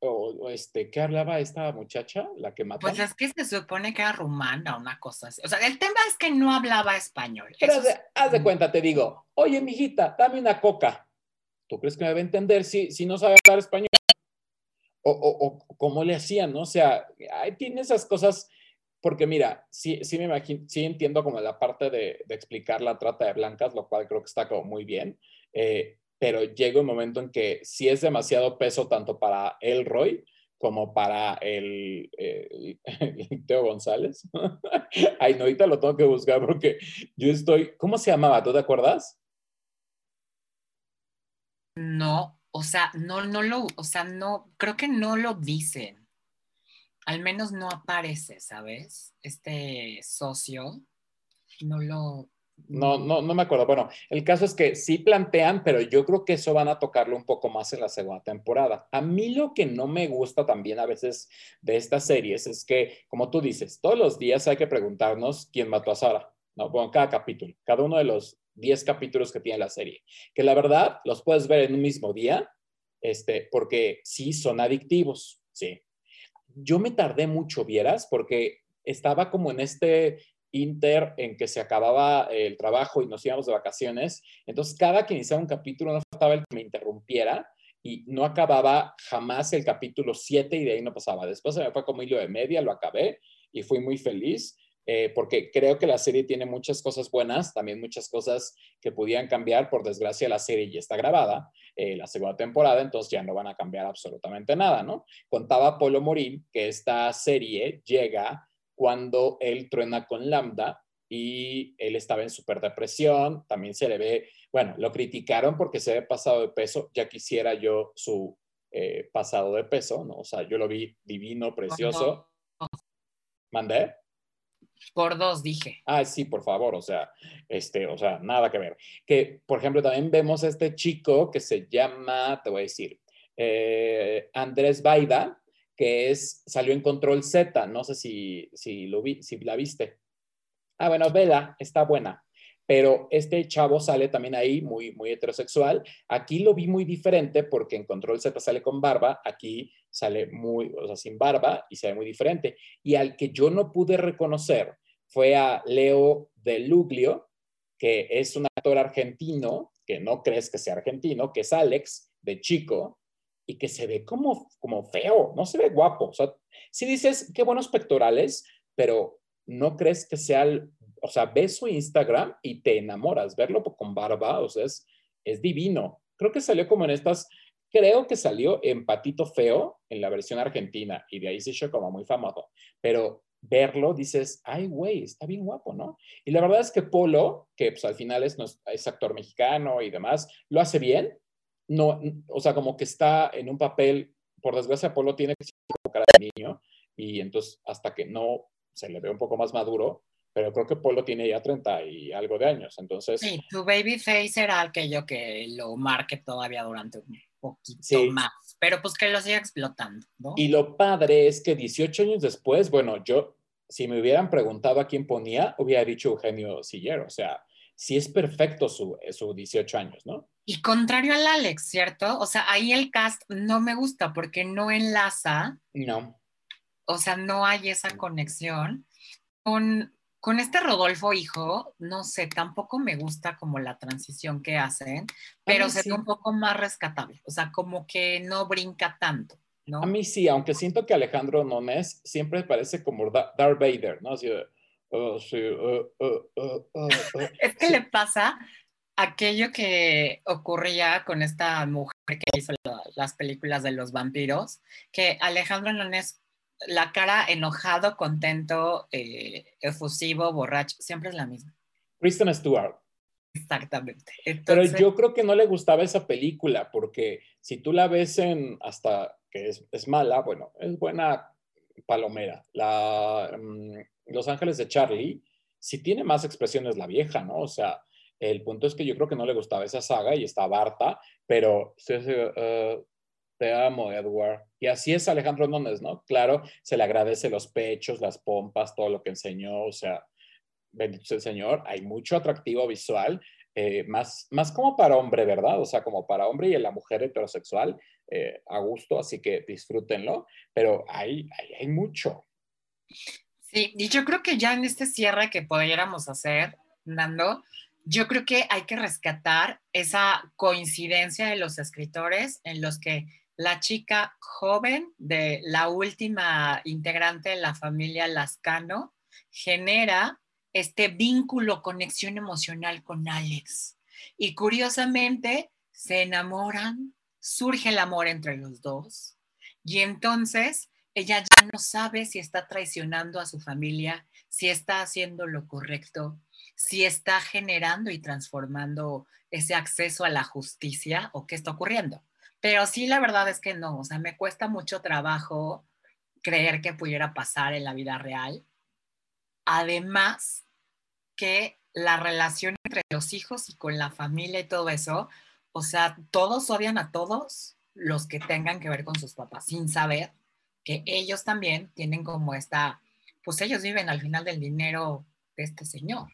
o, este, ¿qué hablaba esta muchacha, la que mató? Pues es que se supone que era rumana, una cosa así. O sea, el tema es que no hablaba español. Pero haz de cuenta, te digo, oye, mijita, dame una coca. ¿Tú crees que me debe entender si, si no sabe hablar español? O, o, cómo le hacían, ¿no? O sea, tiene esas cosas, porque mira, sí, sí me imagino, sí entiendo como la parte de, de, explicar la trata de blancas, lo cual creo que está como muy bien, eh, pero llega un momento en que sí es demasiado peso tanto para el Roy como para el, el, Teo González. Ay, no, ahorita lo tengo que buscar porque yo estoy, ¿cómo se llamaba? ¿Tú te acuerdas? No, o sea, no, no lo, o sea, no, creo que no lo dicen. Al menos no aparece, ¿sabes? Este socio, no lo... No, no, no me acuerdo. Bueno, el caso es que sí plantean, pero yo creo que eso van a tocarlo un poco más en la segunda temporada. A mí lo que no me gusta también a veces de estas series es que, como tú dices, todos los días hay que preguntarnos quién mató a Sara. ¿no? Bueno, cada capítulo, cada uno de los 10 capítulos que tiene la serie, que la verdad los puedes ver en un mismo día, este, porque sí son adictivos, sí. Yo me tardé mucho, vieras, porque estaba como en este inter en que se acababa el trabajo y nos íbamos de vacaciones, entonces cada que iniciaba un capítulo no faltaba el que me interrumpiera y no acababa jamás el capítulo 7 y de ahí no pasaba. Después se me fue como hilo de media, lo acabé y fui muy feliz eh, porque creo que la serie tiene muchas cosas buenas, también muchas cosas que podían cambiar. Por desgracia, la serie ya está grabada, eh, la segunda temporada, entonces ya no van a cambiar absolutamente nada, ¿no? Contaba Polo Morín que esta serie llega cuando él truena con Lambda y él estaba en súper depresión, también se le ve, bueno, lo criticaron porque se ve pasado de peso, ya quisiera yo su eh, pasado de peso, ¿no? O sea, yo lo vi divino, precioso. ¿Mandé? Por dos, dije. Ah, sí, por favor, o sea, este, o sea, nada que ver. Que, por ejemplo, también vemos a este chico que se llama, te voy a decir, eh, Andrés Baida, que es, salió en Control Z, no sé si, si, lo vi, si la viste. Ah, bueno, vela, está buena pero este chavo sale también ahí muy, muy heterosexual. Aquí lo vi muy diferente porque en Control Z sale con barba, aquí sale muy, o sea, sin barba y se ve muy diferente. Y al que yo no pude reconocer fue a Leo de Luglio, que es un actor argentino, que no crees que sea argentino, que es Alex de chico y que se ve como, como feo, no se ve guapo. O sea, si dices, qué buenos pectorales, pero no crees que sea o sea, ves su Instagram y te enamoras. Verlo con barba, o sea, es, es divino. Creo que salió como en estas, creo que salió en Patito Feo, en la versión argentina, y de ahí se hizo como muy famoso. Pero verlo, dices, ay, güey, está bien guapo, ¿no? Y la verdad es que Polo, que pues, al final es, es actor mexicano y demás, lo hace bien. No, o sea, como que está en un papel, por desgracia, Polo tiene que ser niño, y entonces hasta que no se le ve un poco más maduro, pero creo que Polo tiene ya 30 y algo de años, entonces... Sí, tu babyface será aquello que lo marque todavía durante un poquito más, pero pues que lo siga explotando, ¿no? Y lo padre es que 18 años después, bueno, yo, si me hubieran preguntado a quién ponía, hubiera dicho Eugenio Sillero, o sea, sí es perfecto su, su 18 años, ¿no? Y contrario al Alex, ¿cierto? O sea, ahí el cast no me gusta porque no enlaza. No. O sea, no hay esa conexión con, con este Rodolfo hijo, no sé, tampoco me gusta como la transición que hacen, pero se ve un poco más rescatable, o sea, como que no brinca tanto, ¿no? A mí sí, aunque siento que Alejandro Nones siempre parece como Darth Vader, ¿no? Así oh, sí, uh, uh, uh, es que le pasa aquello que ocurría con esta mujer que hizo las películas de los vampiros, que Alejandro Nones la cara enojado, contento, eh, efusivo, borracho, siempre es la misma. Kristen Stewart. Exactamente. Pero yo creo que no le gustaba esa película, porque si tú la ves en hasta que es, mala, bueno, es buena palomera. La, mm, Los Ángeles de Charlie, si tiene más expresiones la vieja, ¿no? O sea, el punto es que yo creo que no le gustaba esa saga y estaba harta, pero uh, te amo, Edward. Y así es Alejandro Núñez, ¿no? Claro, se le agradece los pechos, las pompas, todo lo que enseñó, o sea, bendito sea el Señor, hay mucho atractivo visual, eh, más, más como para hombre, ¿verdad? O sea, como para hombre y la mujer heterosexual, eh, a gusto, así que disfrútenlo, pero hay, hay, hay mucho. Sí, y yo creo que ya en este cierre que pudiéramos hacer, Nando, yo creo que hay que rescatar esa coincidencia de los escritores en los que la chica joven de la última integrante de la familia Lascano genera este vínculo, conexión emocional con Alex. Y curiosamente se enamoran, surge el amor entre los dos. Y entonces ella ya no sabe si está traicionando a su familia, si está haciendo lo correcto, si está generando y transformando ese acceso a la justicia o qué está ocurriendo. Pero sí, la verdad es que no, o sea, me cuesta mucho trabajo creer que pudiera pasar en la vida real. Además, que la relación entre los hijos y con la familia y todo eso, o sea, todos odian a todos los que tengan que ver con sus papás, sin saber que ellos también tienen como esta, pues ellos viven al final del dinero de este señor.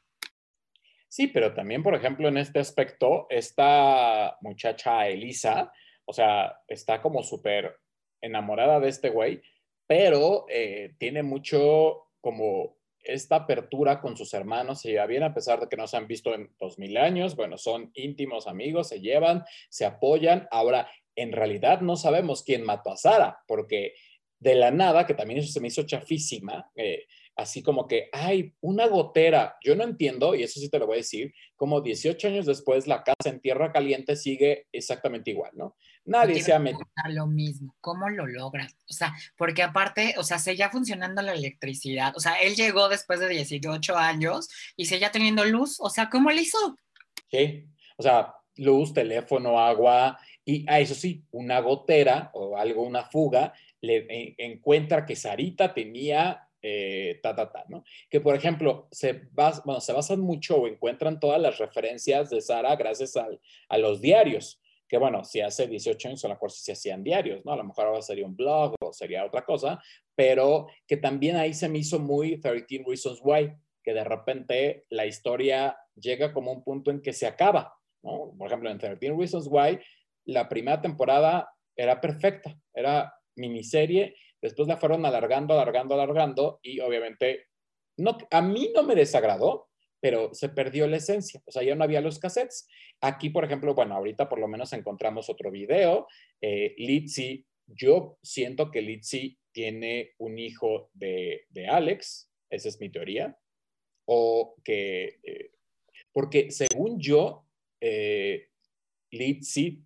Sí, pero también, por ejemplo, en este aspecto, esta muchacha Elisa, o sea, está como súper enamorada de este güey, pero eh, tiene mucho como esta apertura con sus hermanos, se lleva bien a pesar de que no se han visto en dos mil años, bueno, son íntimos amigos, se llevan, se apoyan. Ahora, en realidad no sabemos quién mató a Sara, porque de la nada, que también eso se me hizo chafísima, eh, así como que, ay, una gotera. Yo no entiendo, y eso sí te lo voy a decir, como 18 años después la casa en tierra caliente sigue exactamente igual, ¿no? Nadie se ha metido. Lo mismo, ¿cómo lo logran? O sea, porque aparte, o sea, seguía funcionando la electricidad. O sea, él llegó después de 18 años y seguía teniendo luz. O sea, ¿cómo le hizo? Sí, o sea, luz, teléfono, agua, y a eso sí, una gotera o algo, una fuga, le encuentra que Sarita tenía eh, ta, ta, ta, ¿no? Que, por ejemplo, se, bueno, se basan mucho o encuentran todas las referencias de Sara gracias a los diarios, que, bueno, si hace 18 años a lo mejor sí se hacían diarios, ¿no? A lo mejor ahora sería un blog o sería otra cosa, pero que también ahí se me hizo muy 13 Reasons Why, que de repente la historia llega como un punto en que se acaba, ¿no? Por ejemplo, en 13 Reasons Why, la primera temporada era perfecta, era miniserie Después la fueron alargando, alargando, alargando y obviamente no, a mí no me desagradó, pero se perdió la esencia. O sea, ya no había los cassettes. Aquí, por ejemplo, bueno, ahorita por lo menos encontramos otro video. Eh, Litzy, yo siento que Litzy tiene un hijo de, Alex, esa es mi teoría, o que, eh, porque según yo, eh, Litzy,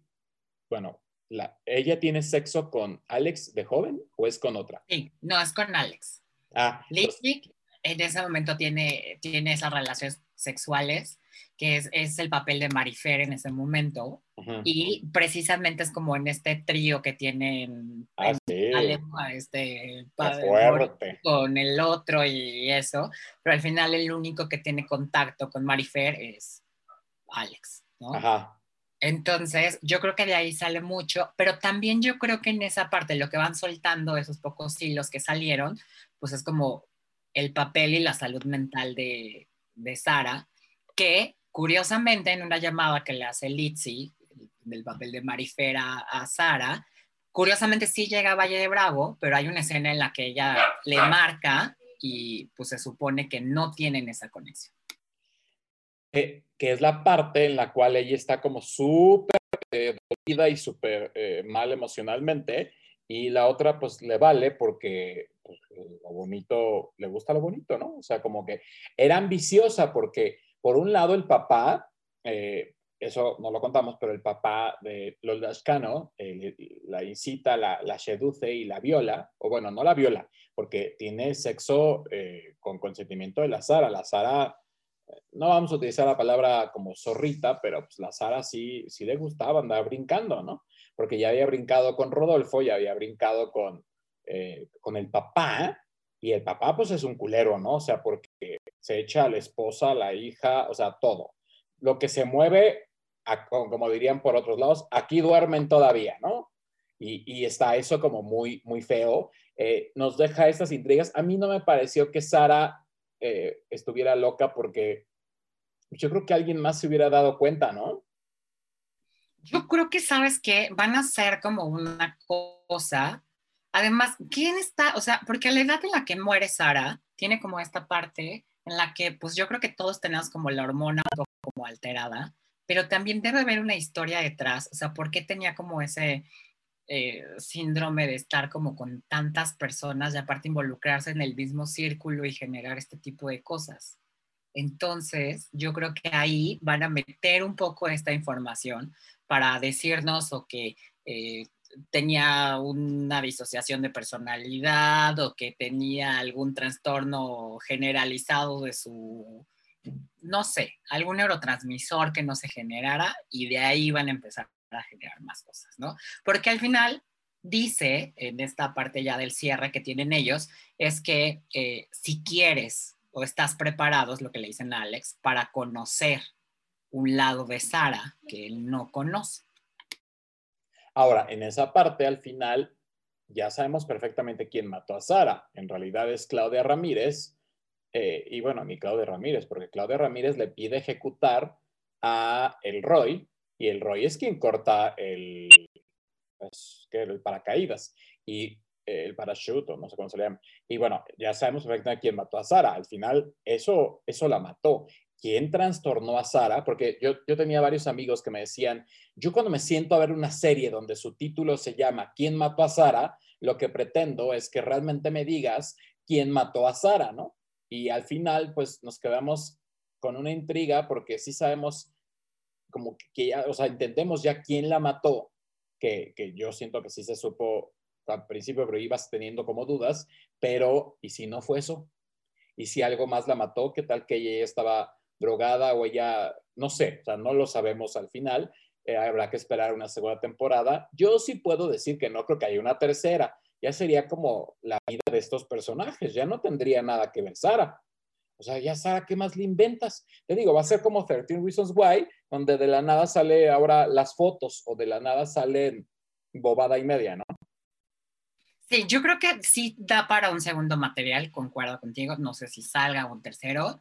bueno, ¿ella tiene sexo con Alex de joven o es con otra? Sí, no, es con Alex. Ah, Lipstick en ese momento tiene, tiene esas relaciones sexuales, que es, es el papel de Marifer en ese momento. Y precisamente es como en este trío que tienen ah, este, con el otro y eso, pero al final el único que tiene contacto con Marifer es Alex, ¿no? Ajá. Entonces, yo creo que de ahí sale mucho, pero también yo creo que en esa parte lo que van soltando esos pocos hilos que salieron, pues es como el papel y la salud mental de, de Sara, que curiosamente en una llamada que le hace Litzy, del papel de Marifera a Sara, curiosamente sí llega a Valle de Bravo, pero hay una escena en la que ella le marca y pues se supone que no tienen esa conexión que, es la parte en la cual ella está como súper eh, dolida y súper eh, mal emocionalmente, y la otra pues le vale porque pues, lo bonito, le gusta lo bonito, ¿no? O sea, como que era ambiciosa porque por un lado el papá, eh, eso no lo contamos, pero el papá de Loldashkano la incita, la, seduce y la viola, o bueno, no la viola, porque tiene sexo con consentimiento de la Sara. La Sara no vamos a utilizar la palabra como zorrita, pero pues la Sara sí, sí le gustaba andar brincando, ¿no? Porque ya había brincado con Rodolfo, ya había brincado con, eh, con el papá, y el papá pues es un culero, ¿no? O sea, porque se echa a la esposa, a la hija, o sea, todo. Lo que se mueve, como dirían por otros lados, aquí duermen todavía, ¿no? Y, está eso como muy, muy feo. Eh, nos deja estas intrigas. A mí no me pareció que Sara eh, estuviera loca porque yo creo que alguien más se hubiera dado cuenta, ¿no? Yo creo que sabes que van a ser como una cosa. Además, ¿quién está? O sea, porque a la edad en la que muere Sara, tiene como esta parte en la que, pues yo creo que todos tenemos como la hormona como alterada, pero también debe haber una historia detrás. O sea, ¿por qué tenía como ese, eh, síndrome de estar como con tantas personas y aparte involucrarse en el mismo círculo y generar este tipo de cosas. Entonces, yo creo que ahí van a meter un poco esta información para decirnos o que eh, tenía una disociación de personalidad o que tenía algún trastorno generalizado de su, no sé, algún neurotransmisor que no se generara y de ahí van a empezar a generar más cosas, ¿no? Porque al final dice, en esta parte ya del cierre que tienen ellos, es que eh, si quieres o estás preparado, es lo que le dicen a Alex, para conocer un lado de Sara que él no conoce. Ahora, en esa parte, al final, ya sabemos perfectamente quién mató a Sara. En realidad es Claudia Ramírez. Eh, y bueno, mi Claudia Ramírez, porque Claudia Ramírez le pide ejecutar a el Roy, y el Roy es quien corta el, pues, el paracaídas y el parachute, no sé cómo se le llama. Y bueno, ya sabemos perfectamente quién mató a Sara. Al final, eso, eso la mató. ¿Quién trastornó a Sara? Porque yo, yo tenía varios amigos que me decían, yo cuando me siento a ver una serie donde su título se llama ¿Quién mató a Sara? Lo que pretendo es que realmente me digas quién mató a Sara, ¿no? Y al final, pues nos quedamos con una intriga porque sí sabemos como que ya, o sea, entendemos ya quién la mató, que, que yo siento que sí se supo al principio, pero ibas teniendo como dudas, pero ¿y si no fue eso? ¿Y si algo más la mató? ¿Qué tal que ella estaba drogada o ella, no sé, o sea, no lo sabemos al final, eh, habrá que esperar una segunda temporada. Yo sí puedo decir que no creo que haya una tercera, ya sería como la vida de estos personajes, ya no tendría nada que ver Sara. O sea, ya Sara, ¿qué más le inventas? Te digo, va a ser como 13 Reasons Why, donde de la nada sale ahora las fotos o de la nada salen bobada y media, ¿no? Sí, yo creo que sí da para un segundo material, concuerdo contigo, no sé si salga un tercero,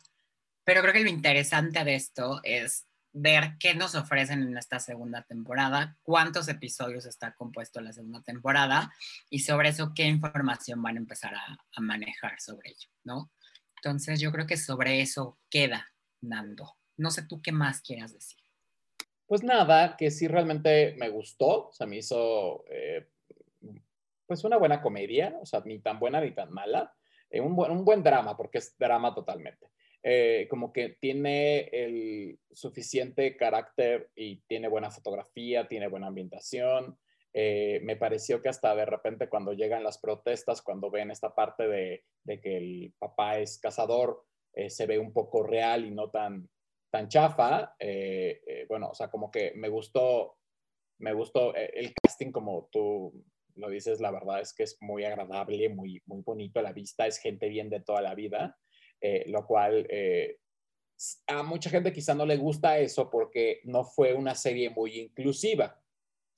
pero creo que lo interesante de esto es ver qué nos ofrecen en esta segunda temporada, cuántos episodios está compuesto la segunda temporada y sobre eso qué información van a empezar a, a manejar sobre ello, ¿no? Entonces yo creo que sobre eso queda, Nando. No sé tú qué más quieras decir. Pues nada, que sí realmente me gustó, o sea, me hizo eh, pues una buena comedia, o sea, ni tan buena ni tan mala, eh, un, buen, un buen drama, porque es drama totalmente. Eh, como que tiene el suficiente carácter y tiene buena fotografía, tiene buena ambientación. Eh, me pareció que hasta de repente cuando llegan las protestas, cuando ven esta parte de, de que el papá es cazador, se ve un poco real y no tan, tan chafa. bueno, o sea, como que me gustó, me gustó el casting como tú lo dices, la verdad es que es muy agradable, muy, muy bonito a la vista, es gente bien de toda la vida, eh, lo cual eh, a mucha gente quizá no le gusta eso porque no fue una serie muy inclusiva.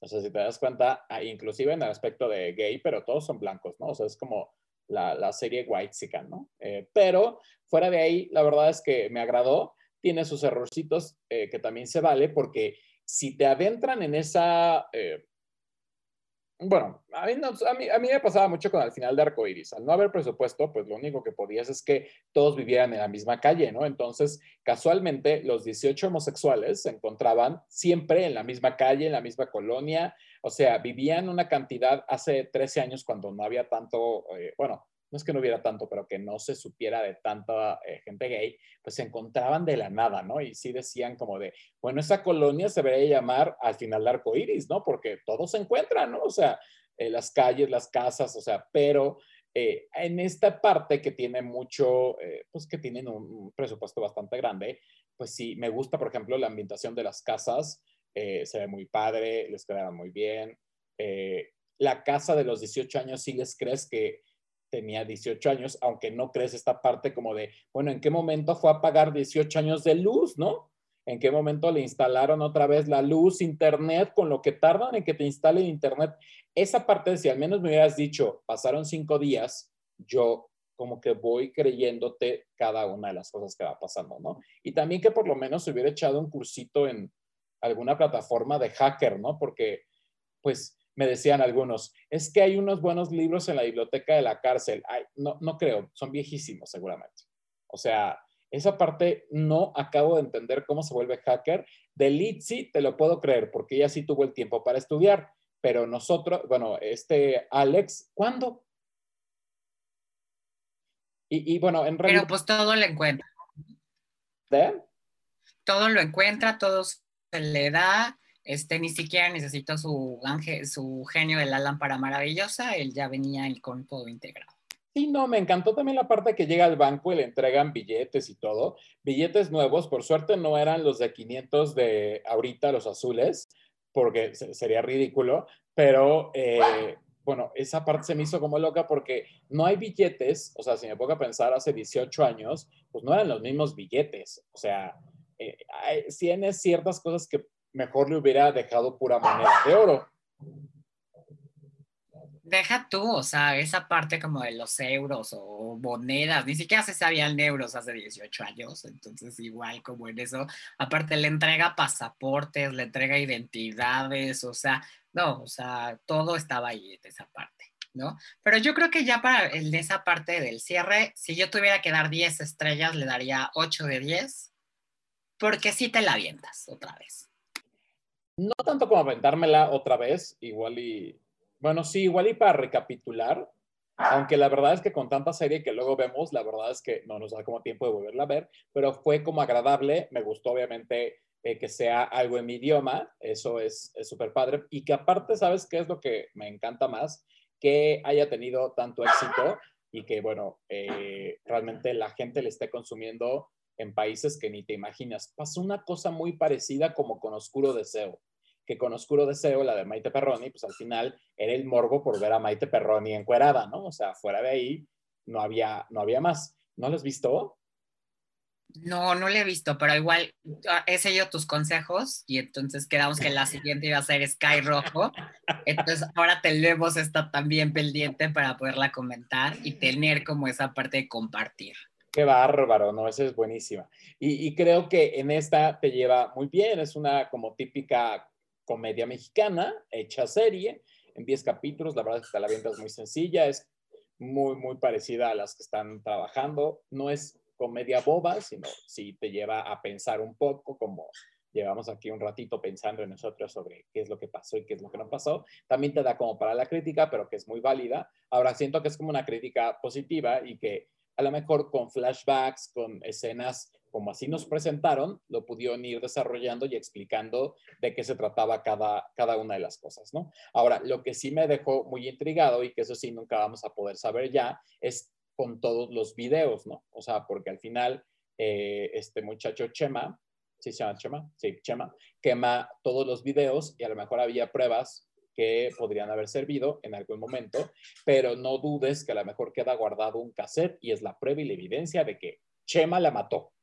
O sea, si te das cuenta, ah, inclusive en el aspecto de gay, pero todos son blancos, ¿no? O sea, es como la, la serie White Sican, ¿no? Eh, pero fuera de ahí, la verdad es que me agradó. Tiene sus errorcitos que también se vale porque si te adentran en esa bueno, a mí, a, mí, a mí, me pasaba mucho con el final de Arcoiris. Al no haber presupuesto, pues lo único que podías es que todos vivieran en la misma calle, ¿no? Entonces, casualmente, los 18 homosexuales se encontraban siempre en la misma calle, en la misma colonia. O sea, vivían una cantidad hace 13 años cuando no había tanto, eh, bueno, no es que no hubiera tanto, pero que no se supiera de tanta eh, gente gay, pues se encontraban de la nada, ¿no? Y sí decían como de, bueno, esa colonia se debería llamar al final de arco iris, ¿no? Porque todos se encuentran, ¿no? O sea, eh, las calles, las casas, o sea, pero eh, en esta parte que tiene mucho, pues que tienen un, presupuesto bastante grande, pues sí, me gusta, por ejemplo, la ambientación de las casas, se ve muy padre, les quedaron muy bien. la casa de los 18 años, sí les crees que tenía 18 años, aunque no crees esta parte como de, bueno, ¿en qué momento fue a pagar 18 años de luz, no? ¿En qué momento le instalaron otra vez la luz, internet, con lo que tardan en que te instalen internet? Esa parte, si al menos me hubieras dicho, pasaron cinco días, yo como que voy creyéndote cada una de las cosas que va pasando, ¿no? Y también que por lo menos se hubiera echado un cursito en alguna plataforma de hacker, ¿no? Porque, pues, me decían algunos, es que hay unos buenos libros en la biblioteca de la cárcel. no, no creo, son viejísimos seguramente. O sea, esa parte no acabo de entender cómo se vuelve hacker. De Litzy te lo puedo creer, porque ella sí tuvo el tiempo para estudiar, pero nosotros, bueno, este Alex, ¿cuándo? Y, bueno, en realidad... Pero pues todo lo encuentra. ¿De? Todo lo encuentra, todo se le da este, ni siquiera necesitó su, ángel, su genio de la lámpara maravillosa, él ya venía con todo integrado. Sí, no, me encantó también la parte que llega al banco y le entregan billetes y todo. Billetes nuevos, por suerte no eran los de 500 de ahorita, los azules, porque sería ridículo, pero eh, bueno, esa parte se me hizo como loca porque no hay billetes, o sea, si me pongo a pensar hace 18 años, pues no eran los mismos billetes, o sea, eh, ciertas cosas que mejor le hubiera dejado pura moneda de oro. Deja tú, o sea, esa parte como de los euros o monedas, ni siquiera se sabían euros hace 18 años, entonces igual como en eso, aparte le entrega pasaportes, le entrega identidades, o sea, no, o sea, todo estaba ahí de esa parte, ¿no? Pero yo creo que ya para el, esa parte del cierre, si yo tuviera que dar 10 estrellas, le daría 8 de 10, porque sí te la avientas otra vez. No tanto como aventármela otra vez, igual y, bueno, sí, igual y para recapitular, Aunque la verdad es que con tanta serie que luego vemos, la verdad es que no nos da como tiempo de volverla a ver, pero fue como agradable. Me gustó obviamente eh, que sea algo en mi idioma, eso es súper padre. Y que aparte, ¿sabes qué es lo que me encanta más? Que haya tenido tanto éxito y que, bueno, eh, realmente la gente le esté consumiendo en países que ni te imaginas. Pasó una cosa muy parecida como con Oscuro Deseo, que con Oscuro Deseo, la de Maite Perroni, pues al final era el morbo por ver a Maite Perroni encuerada, ¿no? O sea, fuera de ahí no había, no había más. ¿No lo has visto? No, no le he visto, pero igual ah, he seguido tus consejos y entonces quedamos que la siguiente iba a ser Sky Rojo. Entonces ahora tenemos esta también pendiente para poderla comentar y tener como esa parte de compartir. Qué bárbaro, ¿no? Esa es buenísima. Y, y creo que en esta te lleva muy bien, es una como típica comedia mexicana, hecha serie, en 10 capítulos, la verdad es que la venta es muy sencilla, es muy, muy parecida a las que están trabajando, no es comedia boba, sino sí te lleva a pensar un poco, como llevamos aquí un ratito pensando en nosotros sobre qué es lo que pasó y qué es lo que no pasó. También te da como para la crítica, pero que es muy válida. Ahora siento que es como una crítica positiva y que a lo mejor con flashbacks, con escenas como así nos presentaron, lo pudieron ir desarrollando y explicando de qué se trataba cada, cada una de las cosas, ¿no? Ahora, lo que sí me dejó muy intrigado y que eso sí nunca vamos a poder saber ya es con todos los videos, ¿no? O sea, porque al final eh, este muchacho Chema, ¿sí se llama Chema? Sí, Chema, quema todos los videos y a lo mejor había pruebas que podrían haber servido en algún momento, pero no dudes que a lo mejor queda guardado un cassette y es la prueba y la evidencia de que Chema la mató.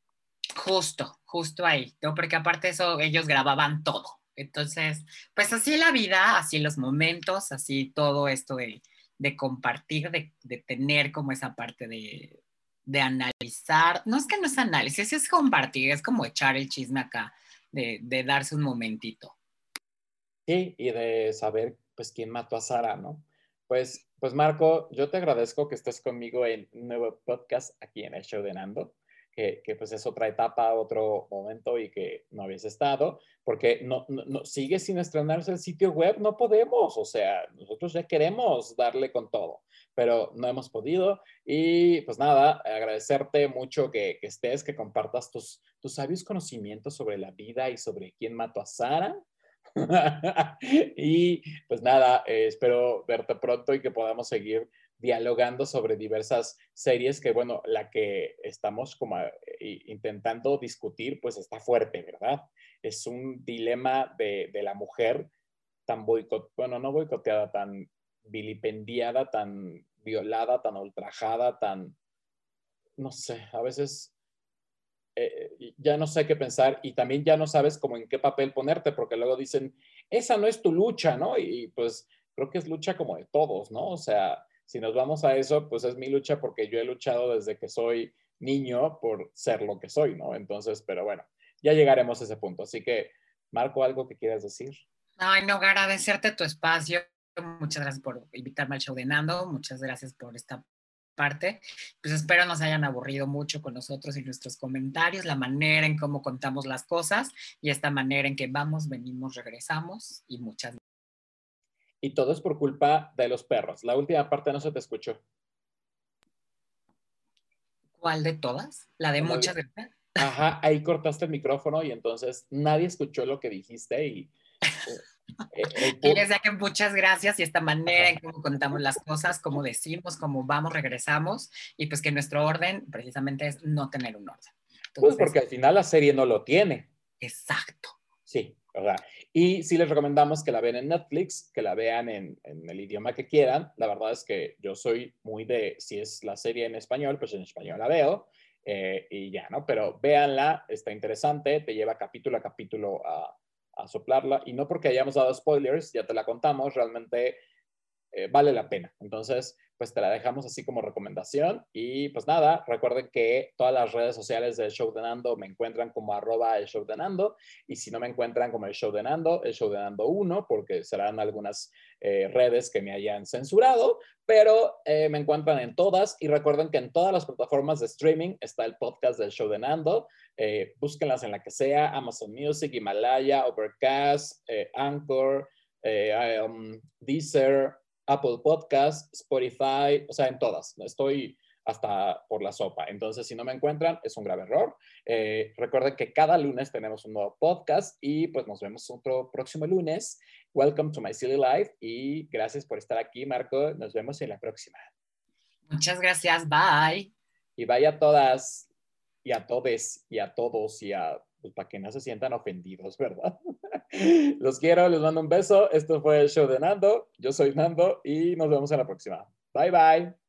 Justo, justo ahí, ¿no? Porque aparte de eso, ellos grababan todo. Entonces, pues así la vida, así los momentos, así todo esto de, de compartir, de, de, tener como esa parte de, de, analizar. No es que no es análisis, es compartir, es como echar el chisme acá, de, darse un momentito. Sí, y de saber, pues, quién mató a Sara, ¿no? Pues, pues Marco, yo te agradezco que estés conmigo en un nuevo podcast aquí en el show de Nando. Que, que, pues es otra etapa, otro momento y que no habías estado, porque no, no, sigue sin estrenarse el sitio web, no podemos, o sea, nosotros ya queremos darle con todo, pero no hemos podido y pues nada, agradecerte mucho que, que estés, que compartas tus, tus sabios conocimientos sobre la vida y sobre quién mató a Sara. y pues nada, eh, espero verte pronto y que podamos seguir dialogando sobre diversas series que, bueno, la que estamos como eh, intentando discutir, pues está fuerte, ¿verdad? Es un dilema de, de la mujer tan boicot, bueno, no boicoteada, tan vilipendiada, tan violada, tan ultrajada, tan, no sé, a veces eh, ya no sé qué pensar y también ya no sabes cómo en qué papel ponerte, porque luego dicen, esa no es tu lucha, ¿no? Y pues creo que es lucha como de todos, ¿no? O sea, si nos vamos a eso, pues es mi lucha porque yo he luchado desde que soy niño por ser lo que soy, ¿no? Entonces, pero bueno, ya llegaremos a ese punto. Así que, Marco, ¿algo que quieras decir? Ay, no, agradecerte tu espacio. Muchas gracias por invitarme al show de Nando. Muchas gracias por esta parte. Pues espero nos hayan aburrido mucho con nosotros y nuestros comentarios, la manera en cómo contamos las cosas y esta manera en que vamos, venimos, regresamos y muchas gracias. Y todo es por culpa de los perros. La última parte no se te escuchó. ¿Cuál de todas? La de muchas gracias. Ajá, ahí cortaste el micrófono y entonces nadie escuchó lo que dijiste y... y les que muchas gracias y esta manera en cómo contamos las cosas, cómo decimos, cómo vamos, regresamos y pues que nuestro orden precisamente es no tener un orden. pues porque al final la serie no lo tiene. Exacto. Sí, ¿verdad? Y sí les recomendamos que la vean en Netflix, que la vean en, en, el idioma que quieran. La verdad es que yo soy muy de, si es la serie en español, pues en español la veo. Eh, y ya, ¿no? Pero véanla, está interesante, te lleva capítulo a capítulo a, a soplarla. Y no porque hayamos dado spoilers, ya te la contamos, realmente eh, vale la pena. Entonces, pues te la dejamos así como recomendación. Y pues nada, recuerden que todas las redes sociales del Show de Nando me encuentran como arroba el Show de. Y si no me encuentran como el Show de Nando, el Show de Nando 1, porque serán algunas eh, redes que me hayan censurado, pero eh, me encuentran en todas. Y recuerden que en todas las plataformas de streaming está el podcast del Show de Nando. Eh, búsquenlas en la que sea, Amazon Music, Himalaya, Overcast, Anchor, um, Deezer, Apple Podcast, Spotify, o sea, en todas. Estoy hasta por la sopa. Entonces, si no me encuentran, es un grave error. Eh, recuerden que cada lunes tenemos un nuevo podcast y pues nos vemos otro próximo lunes. Welcome to my silly life y gracias por estar aquí, Marco. Nos vemos en la próxima. Muchas gracias. Bye. Y vaya a todas y a todes y a todos y a pues, para que no se sientan ofendidos, ¿verdad? Los quiero, les mando un beso. Esto fue el show de Nando. Yo soy Nando y nos vemos en la próxima. Bye bye.